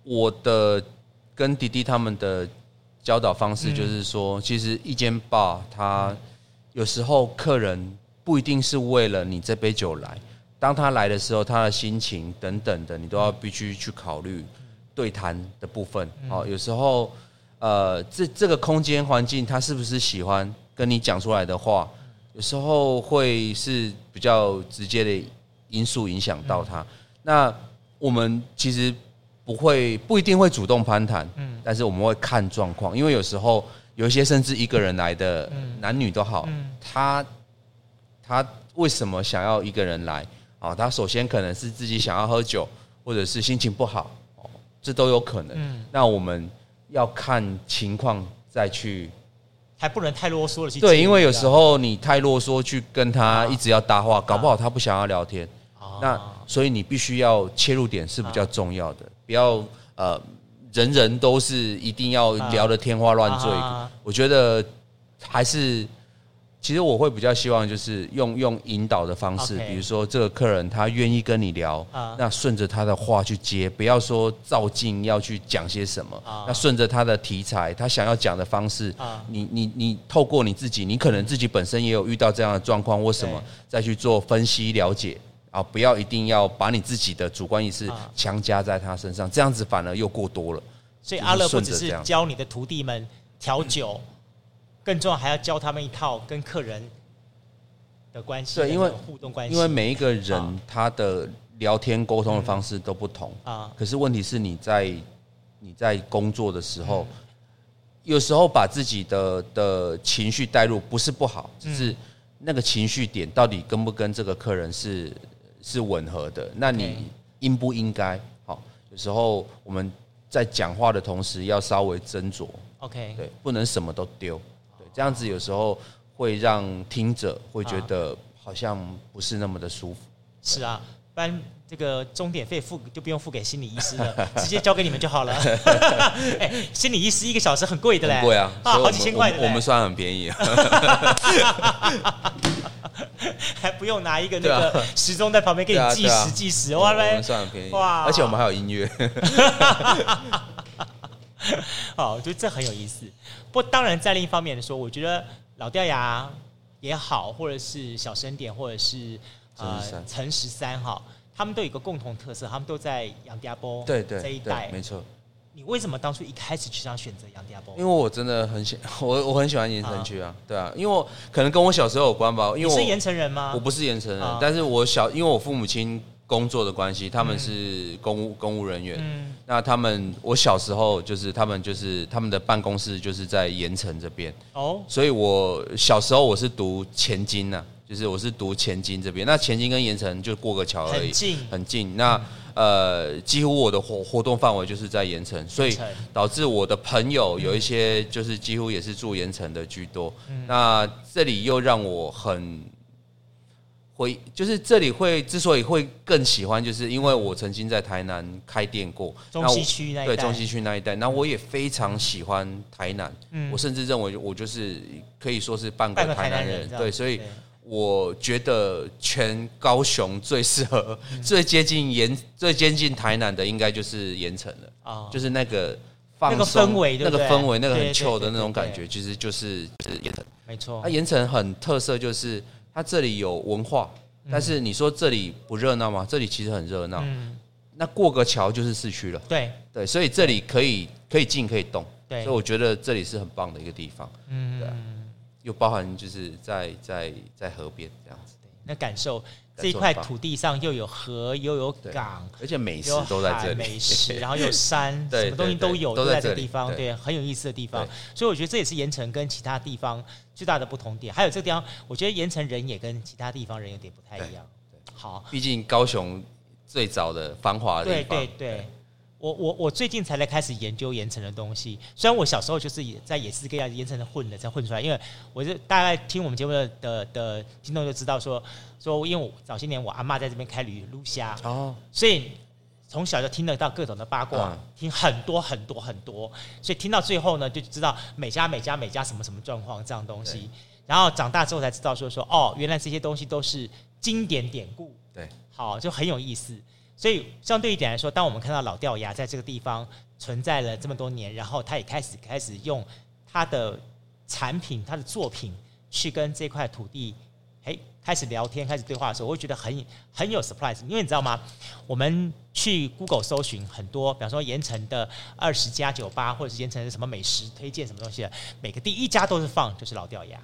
我的跟迪迪他们的教导方式就是说，其实一间 bar，他有时候客人不一定是为了你这杯酒来。当他来的时候，他的心情等等的，你都要必须去考虑对谈的部分。好，有时候，呃，这这个空间环境，他是不是喜欢跟你讲出来的话？有时候会是比较直接的因素影响到他。那我们其实不会不一定会主动攀谈，嗯，但是我们会看状况，因为有时候有一些甚至一个人来的男女都好，他他为什么想要一个人来？啊，他首先可能是自己想要喝酒，或者是心情不好，哦，这都有可能。嗯，那我们要看情况再去，还不能太啰嗦了。对，因为有时候你太啰嗦去跟他一直要搭话，搞不好他不想要聊天。那所以你必须要切入点是比较重要的，不要呃人人都是一定要聊得天花乱坠。我觉得还是。其实我会比较希望就是用用引导的方式，比如说这个客人他愿意跟你聊，那顺着他的话去接，不要说照镜要去讲些什么，那顺着他的题材，他想要讲的方式，你你你透过你自己，你可能自己本身也有遇到这样的状况或什么，再去做分析了解啊，不要一定要把你自己的主观意识强加在他身上，这样子反而又过多了。所以阿乐不只是教你的徒弟们调酒。更重要还要教他们一套跟客人的关系，对，因为互动关系，因为每一个人他的聊天沟通的方式都不同啊。可是问题是你在你在工作的时候，有时候把自己的的情绪带入不是不好，只是那个情绪点到底跟不跟这个客人是是吻合的？那你应不应该？好，有时候我们在讲话的同时要稍微斟酌。OK，对，不能什么都丢。这样子有时候会让听者会觉得好像不是那么的舒服。是啊，不然这个钟点费付就不用付给心理医师了，<laughs> 直接交给你们就好了。<laughs> 哎，心理医师一个小时很贵的嘞，贵啊，啊，好几千块的我，我们算很便宜啊，<laughs> 还不用拿一个那个时钟在旁边给你计时计时，哇，我们算很便宜。哇，而且我们还有音乐。<laughs> 好，我觉得这很有意思。不过，当然在另一方面说，我觉得老掉牙也好，或者是小声点，或者是呃陈十三哈，他们都有一个共同特色，他们都在杨家坡对对这一带，没错。你为什么当初一开始就想选择杨家坡？因为我真的很喜 <laughs> 我我很喜欢盐城区啊，对啊，因为我可能跟我小时候有关吧。因为我是盐城人吗？我不是盐城人，啊、但是我小因为我父母亲。工作的关系，他们是公务、嗯、公务人员。嗯，那他们我小时候就是他们就是他们的办公室就是在盐城这边。哦，所以我小时候我是读前金呐、啊，就是我是读前金这边。那前金跟盐城就过个桥而已，很近。很近。那、嗯、呃，几乎我的活活动范围就是在盐城，所以导致我的朋友有一些就是几乎也是住盐城的居多。嗯、那这里又让我很。会就是这里会之所以会更喜欢，就是因为我曾经在台南开店过，中西区那一带，对中西区那一带，那我也非常喜欢台南，嗯，我甚至认为我就是可以说是半个台南人，对，所以我觉得全高雄最适合、最接近盐、最接近台南的，应该就是盐城了啊，就是那个放松、那个氛围、那个氛围、那个很 chill 的那种感觉，其实就是就是盐城，没错。那盐城很特色就是。它这里有文化，但是你说这里不热闹吗？这里其实很热闹。嗯，那过个桥就是市区了。对对，所以这里可以可以进可以动。对，所以我觉得这里是很棒的一个地方。嗯，对，又包含就是在在在河边这样子。那感受这一块土地上又有河又有港，而且美食都在这里，美食，然后有 <laughs> 山，什么东西都有，都在这个地方，对，很有意思的地方。所以我觉得这也是盐城跟其他地方最大的不同点。还有这个地方，我觉得盐城人也跟其他地方人有点不太一样。好，毕竟高雄最早的繁华的地方。对对对。我我我最近才来开始研究盐城的东西，虽然我小时候就是也在也是跟盐城的混的，才混出来。因为我就大概听我们节目的的的听众就知道说说，因为我早些年我阿妈在这边开旅撸虾哦，所以从小就听得到各种的八卦，嗯、听很多很多很多，所以听到最后呢，就知道每家每家每家什么什么状况这样东西。然后长大之后才知道说说哦，原来这些东西都是经典典故，对，好就很有意思。所以，相对一点来说，当我们看到老掉牙在这个地方存在了这么多年，然后他也开始开始用他的产品、他的作品去跟这块土地，嘿，开始聊天、开始对话的时候，我会觉得很很有 surprise。因为你知道吗？我们去 Google 搜寻很多，比方说盐城的二十家酒吧，或者是盐城的什么美食推荐什么东西的，每个第一家都是放就是老掉牙。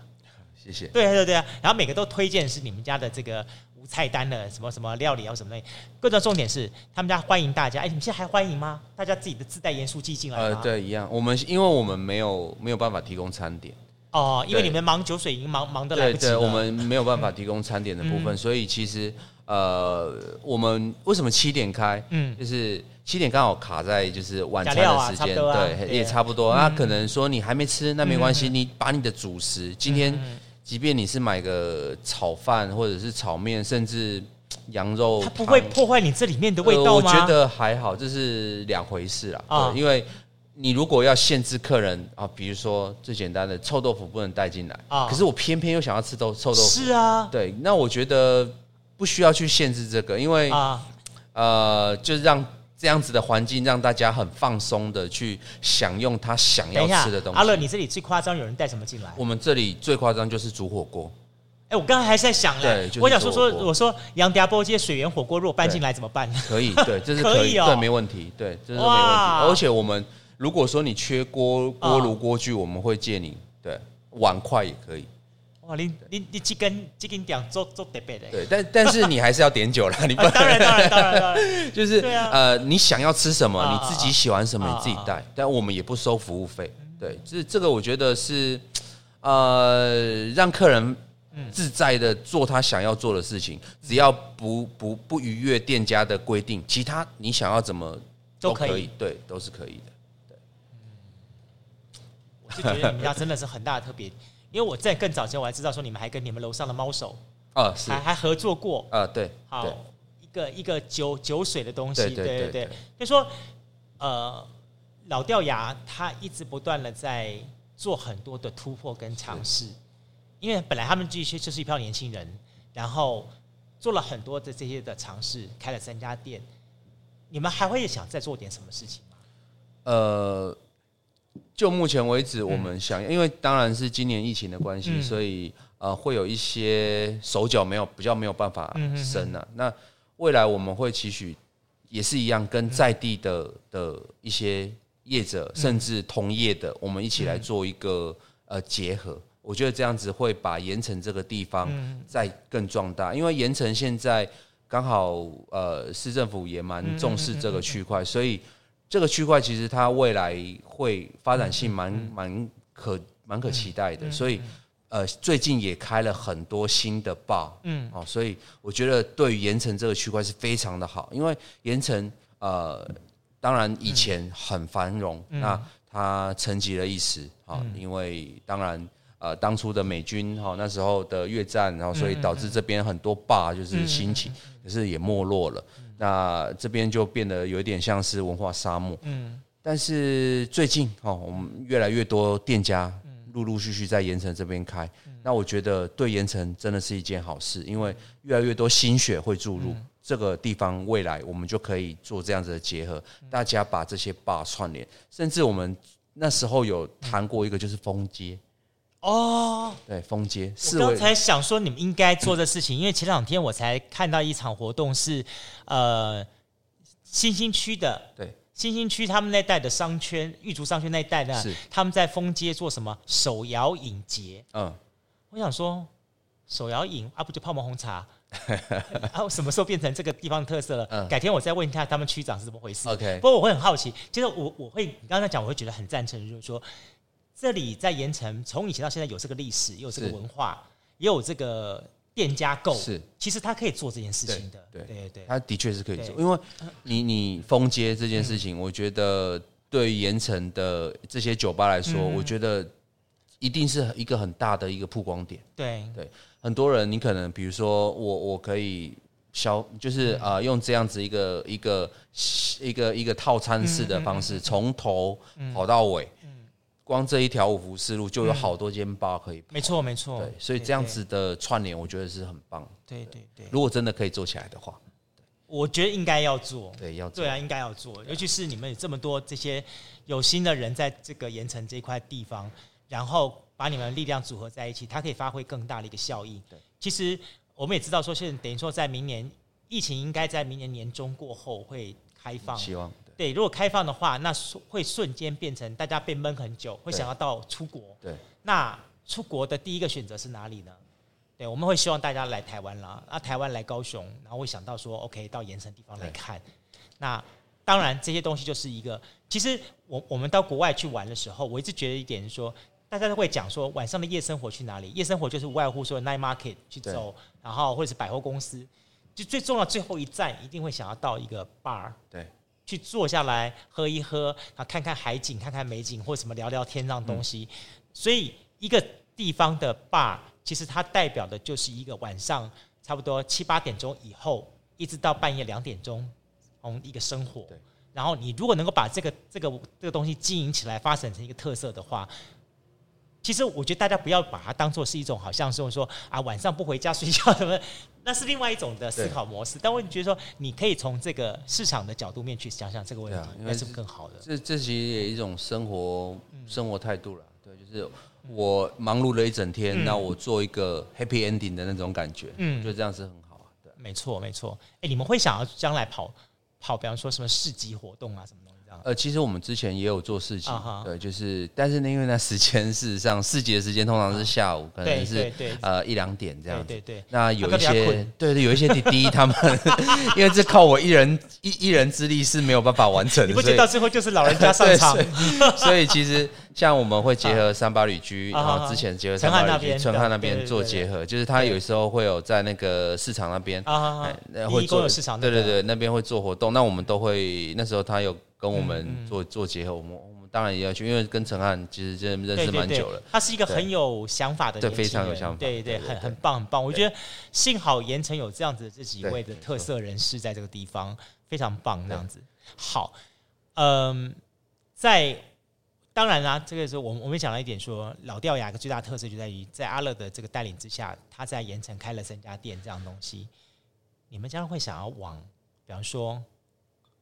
谢谢。对对对啊，然后每个都推荐是你们家的这个。菜单的什么什么料理啊什么的，更重要重点是他们家欢迎大家。哎，你们现在还欢迎吗？大家自己的自带盐酥鸡进来呃，对，一样。我们因为我们没有没有办法提供餐点哦，因为你们忙酒水已经忙忙得来不及了。对，对，我们没有办法提供餐点的部分，嗯、所以其实呃，我们为什么七点开？嗯，就是七点刚好卡在就是晚餐的时间，啊啊、对，也差不多。那、嗯、可能说你还没吃，那没关系，嗯、你把你的主食今天。即便你是买个炒饭或者是炒面，甚至羊肉，它不会破坏你这里面的味道吗？呃，我觉得还好，这是两回事啦。啊，对，因为你如果要限制客人啊，比如说最简单的臭豆腐不能带进来啊，可是我偏偏又想要吃豆臭豆腐，是啊，对，那我觉得不需要去限制这个，因为啊，呃，就是让。这样子的环境让大家很放松的去享用他想要吃的东西。阿乐，你这里最夸张，有人带什么进来？我们这里最夸张就是煮火锅。哎，我刚刚还在想嘞，我想说说，我说杨家波街水源火锅如果搬进来怎么办？可以，<laughs> 对，这是可以哦，对，没问题，对，这是没问题。而且我们如果说你缺锅锅炉锅具，我们会借你，对，碗筷也可以。哇，你你你这根这根点做做特别的。对，但但是你还是要点酒啦，<laughs> 你不、啊、当然当然当然当然，<laughs> 就是、啊、呃，你想要吃什么，啊、你自己喜欢什么，你自己带，但我们也不收服务费。对，这这个我觉得是呃，让客人自在的做他想要做的事情，嗯、只要不不不逾越店家的规定，其他你想要怎么都可以，可以对，都是可以的。对，嗯我就觉得你们家真的是很大的特别。因为我在更早前我还知道说你们还跟你们楼上的猫手啊，是。还还合作过。啊，对，好一，个一个酒酒水的东西，对对对，对，对，就说呃，老掉牙他一直不断的在做很多的突破跟尝试，因为本来他们这些就是一票年轻人，然后做了很多的这些的尝试，开了三家店，你们还会想再做点什么事情吗？呃。就目前为止，我们想，因为当然是今年疫情的关系，所以呃，会有一些手脚没有比较没有办法伸啊。那未来我们会期许，也是一样，跟在地的的一些业者，甚至同业的，我们一起来做一个呃结合。我觉得这样子会把盐城这个地方再更壮大，因为盐城现在刚好呃市政府也蛮重视这个区块，所以。这个区块其实它未来会发展性蛮蛮可蛮可期待的，所以呃最近也开了很多新的 bar，嗯，哦，所以我觉得对于盐城这个区块是非常的好，因为盐城呃当然以前很繁荣，那它沉寂了一时啊，因为当然呃当初的美军哈那时候的越战，然后所以导致这边很多 bar 就是兴起，可是也没落了。那这边就变得有一点像是文化沙漠。嗯，但是最近哦，我们越来越多店家陆陆续续在盐城这边开。那我觉得对盐城真的是一件好事，因为越来越多心血会注入这个地方，未来我们就可以做这样子的结合，大家把这些 bar 串联，甚至我们那时候有谈过一个就是封街。哦，对，封街。我刚才想说，你们应该做的事情，因为前两天我才看到一场活动是，呃，新兴区的，对，新兴区他们那带的商圈，玉竹商圈那一带呢，他们在封街做什么手摇饮节。嗯，我想说，手摇饮啊，不就泡沫红茶？<laughs> 啊，什么时候变成这个地方特色了？嗯，改天我再问一下他们区长是怎么回事。OK，不过我会很好奇，其实我我会你刚才讲，我会觉得很赞成，就是说。这里在盐城，从以前到现在有这个历史，也有这个文化，也有这个店家购。是，其实他可以做这件事情的。对对对，他的确是可以做。因为你你封街这件事情，我觉得对于盐城的这些酒吧来说，我觉得一定是一个很大的一个曝光点。对对，很多人你可能比如说我我可以消，就是啊用这样子一个一个一个一个套餐式的方式，从头跑到尾。光这一条五福四路就有好多间 bar 可以，没错没错，对，所以这样子的串联，我觉得是很棒。对对对，如果真的可以做起来的话，我觉得应该要做。对，要做。对啊，应该要做。尤其是你们有这么多这些有心的人在这个盐城这块地方，然后把你们的力量组合在一起，它可以发挥更大的一个效益。对，其实我们也知道说，现在等于说在明年疫情应该在明年年中过后会开放，希望。对，如果开放的话，那会瞬间变成大家被闷很久，会想要到出国。对，那出国的第一个选择是哪里呢？对，我们会希望大家来台湾啦，那台湾来高雄，然后会想到说，OK，到盐埕地方来看。那当然这些东西就是一个，其实我我们到国外去玩的时候，我一直觉得一点是说，大家都会讲说晚上的夜生活去哪里？夜生活就是无外乎说 night market 去走，然后或者是百货公司，就最重要最后一站一定会想要到一个 bar。对。去坐下来喝一喝，啊，看看海景，看看美景，或什么聊聊天这样东西。嗯、所以一个地方的 bar，其实它代表的就是一个晚上差不多七八点钟以后，一直到半夜两点钟，从一个生活。对。然后你如果能够把这个这个这个东西经营起来，发展成一个特色的话。其实我觉得大家不要把它当做是一种好像是说啊晚上不回家睡觉什么，那是另外一种的思考模式。但我觉得说你可以从这个市场的角度面去想想这个问题，应该是更好的。这这其实也一种生活生活态度了，对，就是我忙碌了一整天，那我做一个 happy ending 的那种感觉，嗯，就这样是很好啊。对，没错没错。哎，你们会想要将来跑跑，比方说什么市集活动啊什么？呃，其实我们之前也有做市集，对，就是，但是呢，因为那时间 <laughs> 事实上市集的时间通常是下午，可能是呃一两点这样子。对对。那有一些，<laughs> 对对，有一些滴滴他们，<laughs> 因为这靠我一人一一人之力是没有办法完成的。你不觉得到最后就是老人家上场？所以其实像我们会结合三八旅居，然后之前结合三八旅居，春汉那边做结合，就是他有时候会有在那个市场那边啊，会做市场，对对对，那边会做活动，那我们都会那时候他有。跟我们做做结合，我们我们当然也要去，因为跟陈汉其实真的认识蛮久了。他是一个很有想法的人，对，非常有想法，对对，很很棒很棒。我觉得幸好盐城有这样子这几位的特色人士在这个地方，非常棒这样子。好，嗯，在当然啦，这个时候我们我们讲了一点说，说老掉牙的最大特色就在于在阿乐的这个带领之下，他在盐城开了三家店这样东西。你们将来会想要往，比方说。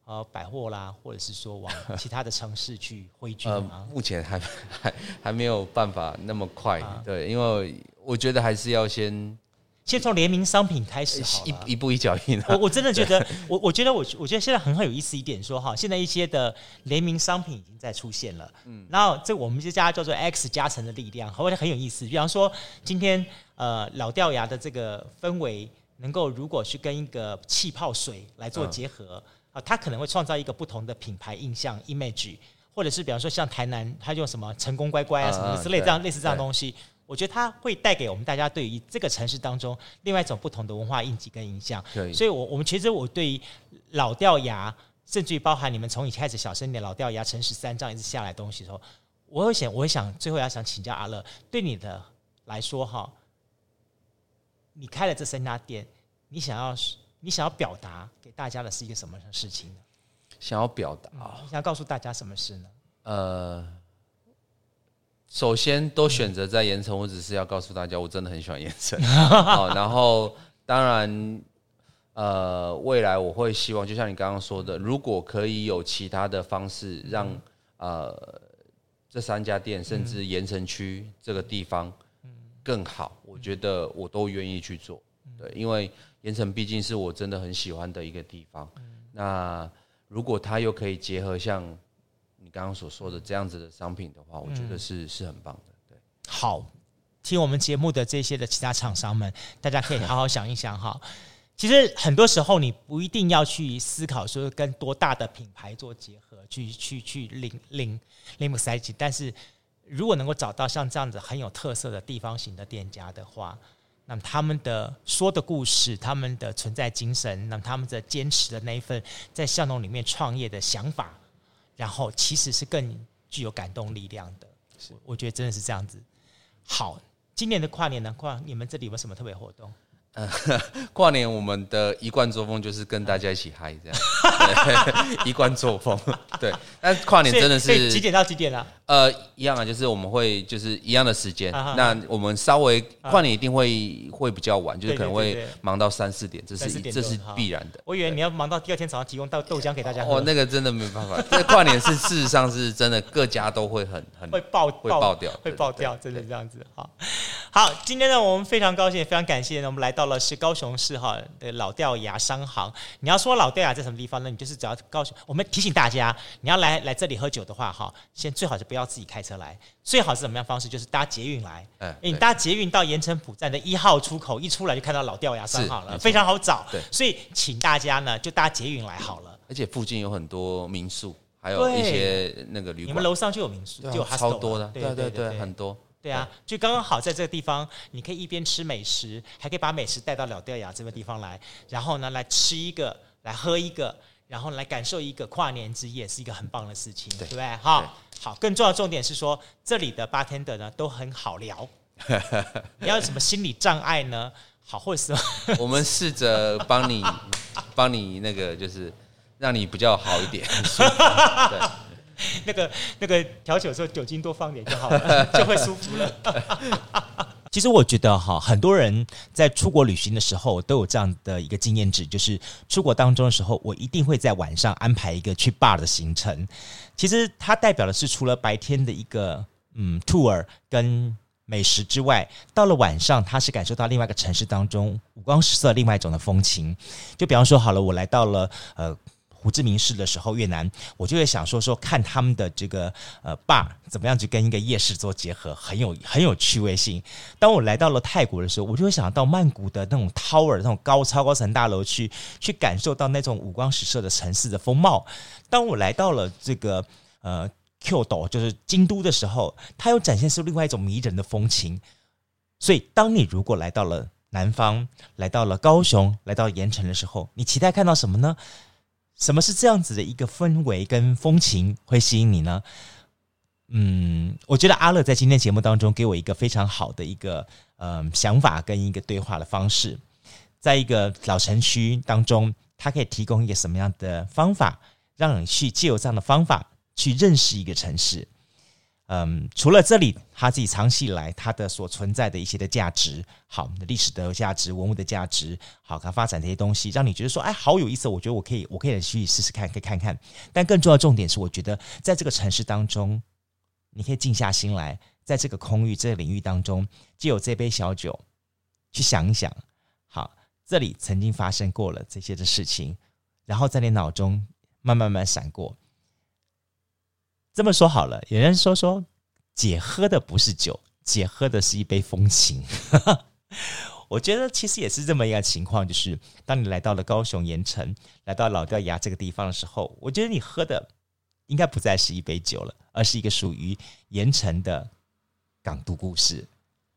呃，百货啦，或者是说往 <laughs> 其他的城市去汇聚吗？呃，目前还 <laughs> 还还没有办法那么快，啊，对，因为我觉得还是要先先从联名商品开始好，一一步一脚印。我我真的觉得，<laughs> 我我觉得我我觉得现在很很有意思一点说哈，现在一些的联名商品已经在出现了，嗯，然后这我们这家叫做 X 加成的力量，好像很有意思。比方说今天呃老掉牙的这个氛围，能够如果去跟一个气泡水来做结合。嗯啊，他可能会创造一个不同的品牌印象 image，或者是比方说像台南，他用什么成功乖乖啊什么之类这样类似这样东西，我觉得它会带给我们大家对于这个城市当中另外一种不同的文化印记跟印象。所以我我们其实我对于老掉牙，甚至于包含你们从一开始小声点老掉牙陈十三这样一直下来的东西的时候，我会想，我会想最后要想请教阿乐，对你的来说哈，你开了这三家店，你想要？你想要表达给大家的是一个什么事情呢？想要表达、嗯，你想要告诉大家什么事呢？呃，首先都选择在盐城，我只是要告诉大家，我真的很喜欢盐城。好，<laughs> 然后当然，呃，未来我会希望，就像你刚刚说的，如果可以有其他的方式让，让呃这三家店，甚至盐城区这个地方更好，我觉得我都愿意去做。对，因为。盐城毕竟是我真的很喜欢的一个地方，嗯、那如果它又可以结合像你刚刚所说的这样子的商品的话，嗯、我觉得是是很棒的。对，好，听我们节目的这些的其他厂商们，大家可以好好想一想哈。其实很多时候你不一定要去思考说跟多大的品牌做结合，去去去领领领不塞进，但是如果能够找到像这样子很有特色的地方型的店家的话。那么他们的说的故事，他们的存在精神，那么他们的坚持的那一份在巷弄里面创业的想法，然后其实是更具有感动力量的。是，我觉得真的是这样子。好，今年的跨年呢，跨你们这里有没有什么特别活动？呃，<laughs> 跨年我们的一贯作风就是跟大家一起嗨，这样 <laughs> 一贯作风。对，但跨年真的是几点到几点啊？呃，一样啊，就是我们会就是一样的时间。那我们稍微跨年一定会会比较晚，就是可能会忙到三四点，这是这是必然的。我以为你要忙到第二天早上提供到豆浆给大家喝。哦，那个真的没办法。<laughs> 这跨年是事实上是真的，各家都会很很会爆会爆掉，会爆掉，真的这样子。好，好，今天呢，我们非常高兴，也非常感谢呢，我们来到。到了是高雄市哈的老掉牙商行。你要说老掉牙在什么地方呢？你就是只要高雄。我们提醒大家，你要来来这里喝酒的话哈，先最好是不要自己开车来，最好是怎么样方式？就是搭捷运来。嗯，你搭捷运到盐城浦站的一号出口，一出来就看到老掉牙商行了，非常好找。对，所以请大家呢就搭捷运来好了。而且附近有很多民宿，还有一些那个旅馆。你们楼上就有民宿，就有超多的。对对对，很多。对啊，就刚刚好在这个地方，你可以一边吃美食，还可以把美食带到老掉牙这个地方来，然后呢，来吃一个，来喝一个，然后来感受一个跨年之夜，是一个很棒的事情，对，不对？哈，好，更重要的重点是说，这里的 bartender 呢都很好聊，<laughs> 你要有什么心理障碍呢？好，或者是 <laughs> 我们试着帮你，帮你那个就是让你比较好一点，<laughs> 对。<laughs> 那个那个调酒的时候酒精多放点就好了，<laughs> 就会舒服了。<laughs> 其实我觉得哈，很多人在出国旅行的时候都有这样的一个经验值，就是出国当中的时候，我一定会在晚上安排一个去 bar 的行程。其实它代表的是除了白天的一个嗯 tour 跟美食之外，到了晚上，它是感受到另外一个城市当中五光十色另外一种的风情。就比方说，好了，我来到了呃。胡志明市的时候，越南，我就会想说说看他们的这个呃吧怎么样去跟一个夜市做结合，很有很有趣味性。当我来到了泰国的时候，我就会想到曼谷的那种 tower 那种高超高层大楼去去感受到那种五光十色的城市的风貌。当我来到了这个呃 Kyoto 就是京都的时候，它又展现出另外一种迷人的风情。所以，当你如果来到了南方，来到了高雄，来到盐城的时候，你期待看到什么呢？什么是这样子的一个氛围跟风情会吸引你呢？嗯，我觉得阿乐在今天节目当中给我一个非常好的一个嗯、呃、想法跟一个对话的方式，在一个老城区当中，他可以提供一个什么样的方法，让你去借由这样的方法去认识一个城市。嗯，除了这里，他自己长期以来他的所存在的一些的价值，好，历史的价值、文物的价值，好，他发展这些东西，让你觉得说，哎，好有意思。我觉得我可以，我可以去试试看，可以看看。但更重要的重点是，我觉得在这个城市当中，你可以静下心来，在这个空域、这个领域当中，就有这杯小酒，去想一想，好，这里曾经发生过了这些的事情，然后在你脑中慢慢慢闪过。这么说好了，有人说说，姐喝的不是酒，姐喝的是一杯风情。<laughs> 我觉得其实也是这么一个情况，就是当你来到了高雄盐城，来到老掉牙这个地方的时候，我觉得你喝的应该不再是一杯酒了，而是一个属于盐城的港都故事。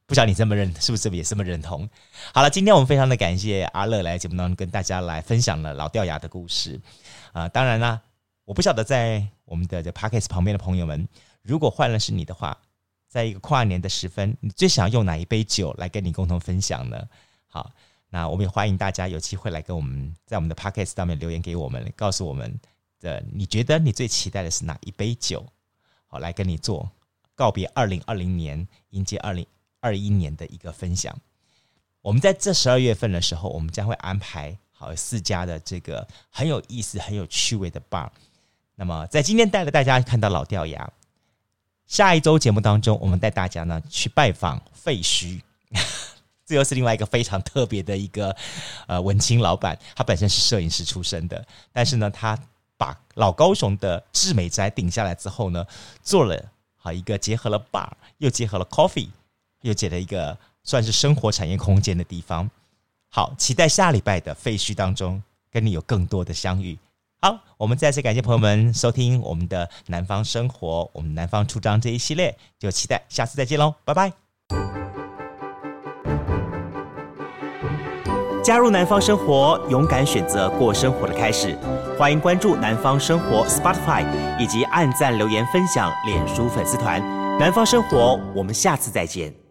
不晓得你这么认，是不是也这么认同？好了，今天我们非常的感谢阿乐来节目当中跟大家来分享了老掉牙的故事啊、当然啦。我不晓得在我们的这 Podcast 旁边的朋友们，如果换了是你的话，在一个跨年的时分，你最想要用哪一杯酒来跟你共同分享呢？好，那我们也欢迎大家有机会来跟我们在我们的 Podcast 上面留言给我们，告诉我们的你觉得你最期待的是哪一杯酒？好，来跟你做告别二零二零年，迎接二零二一年的一个分享。我们在这十二月份的时候，我们将会安排好四家的这个很有意思、很有趣味的 bar。那么，在今天带着大家看到老掉牙，下一周节目当中，我们带大家呢去拜访废墟，<laughs> 这又是另外一个非常特别的一个呃文青老板，他本身是摄影师出身的，但是呢，他把老高雄的志美宅顶下来之后呢，做了好一个结合了 bar，又结合了 coffee，又结了一个算是生活产业空间的地方。好，期待下礼拜的废墟当中跟你有更多的相遇。好，我们再次感谢朋友们收听我们的南方生活，我们南方出张这一系列，就期待下次再见喽，拜拜！加入南方生活，勇敢选择过生活的开始。欢迎关注南方生活 Spotify，以及按赞留言分享脸书粉丝团。南方生活，我们下次再见。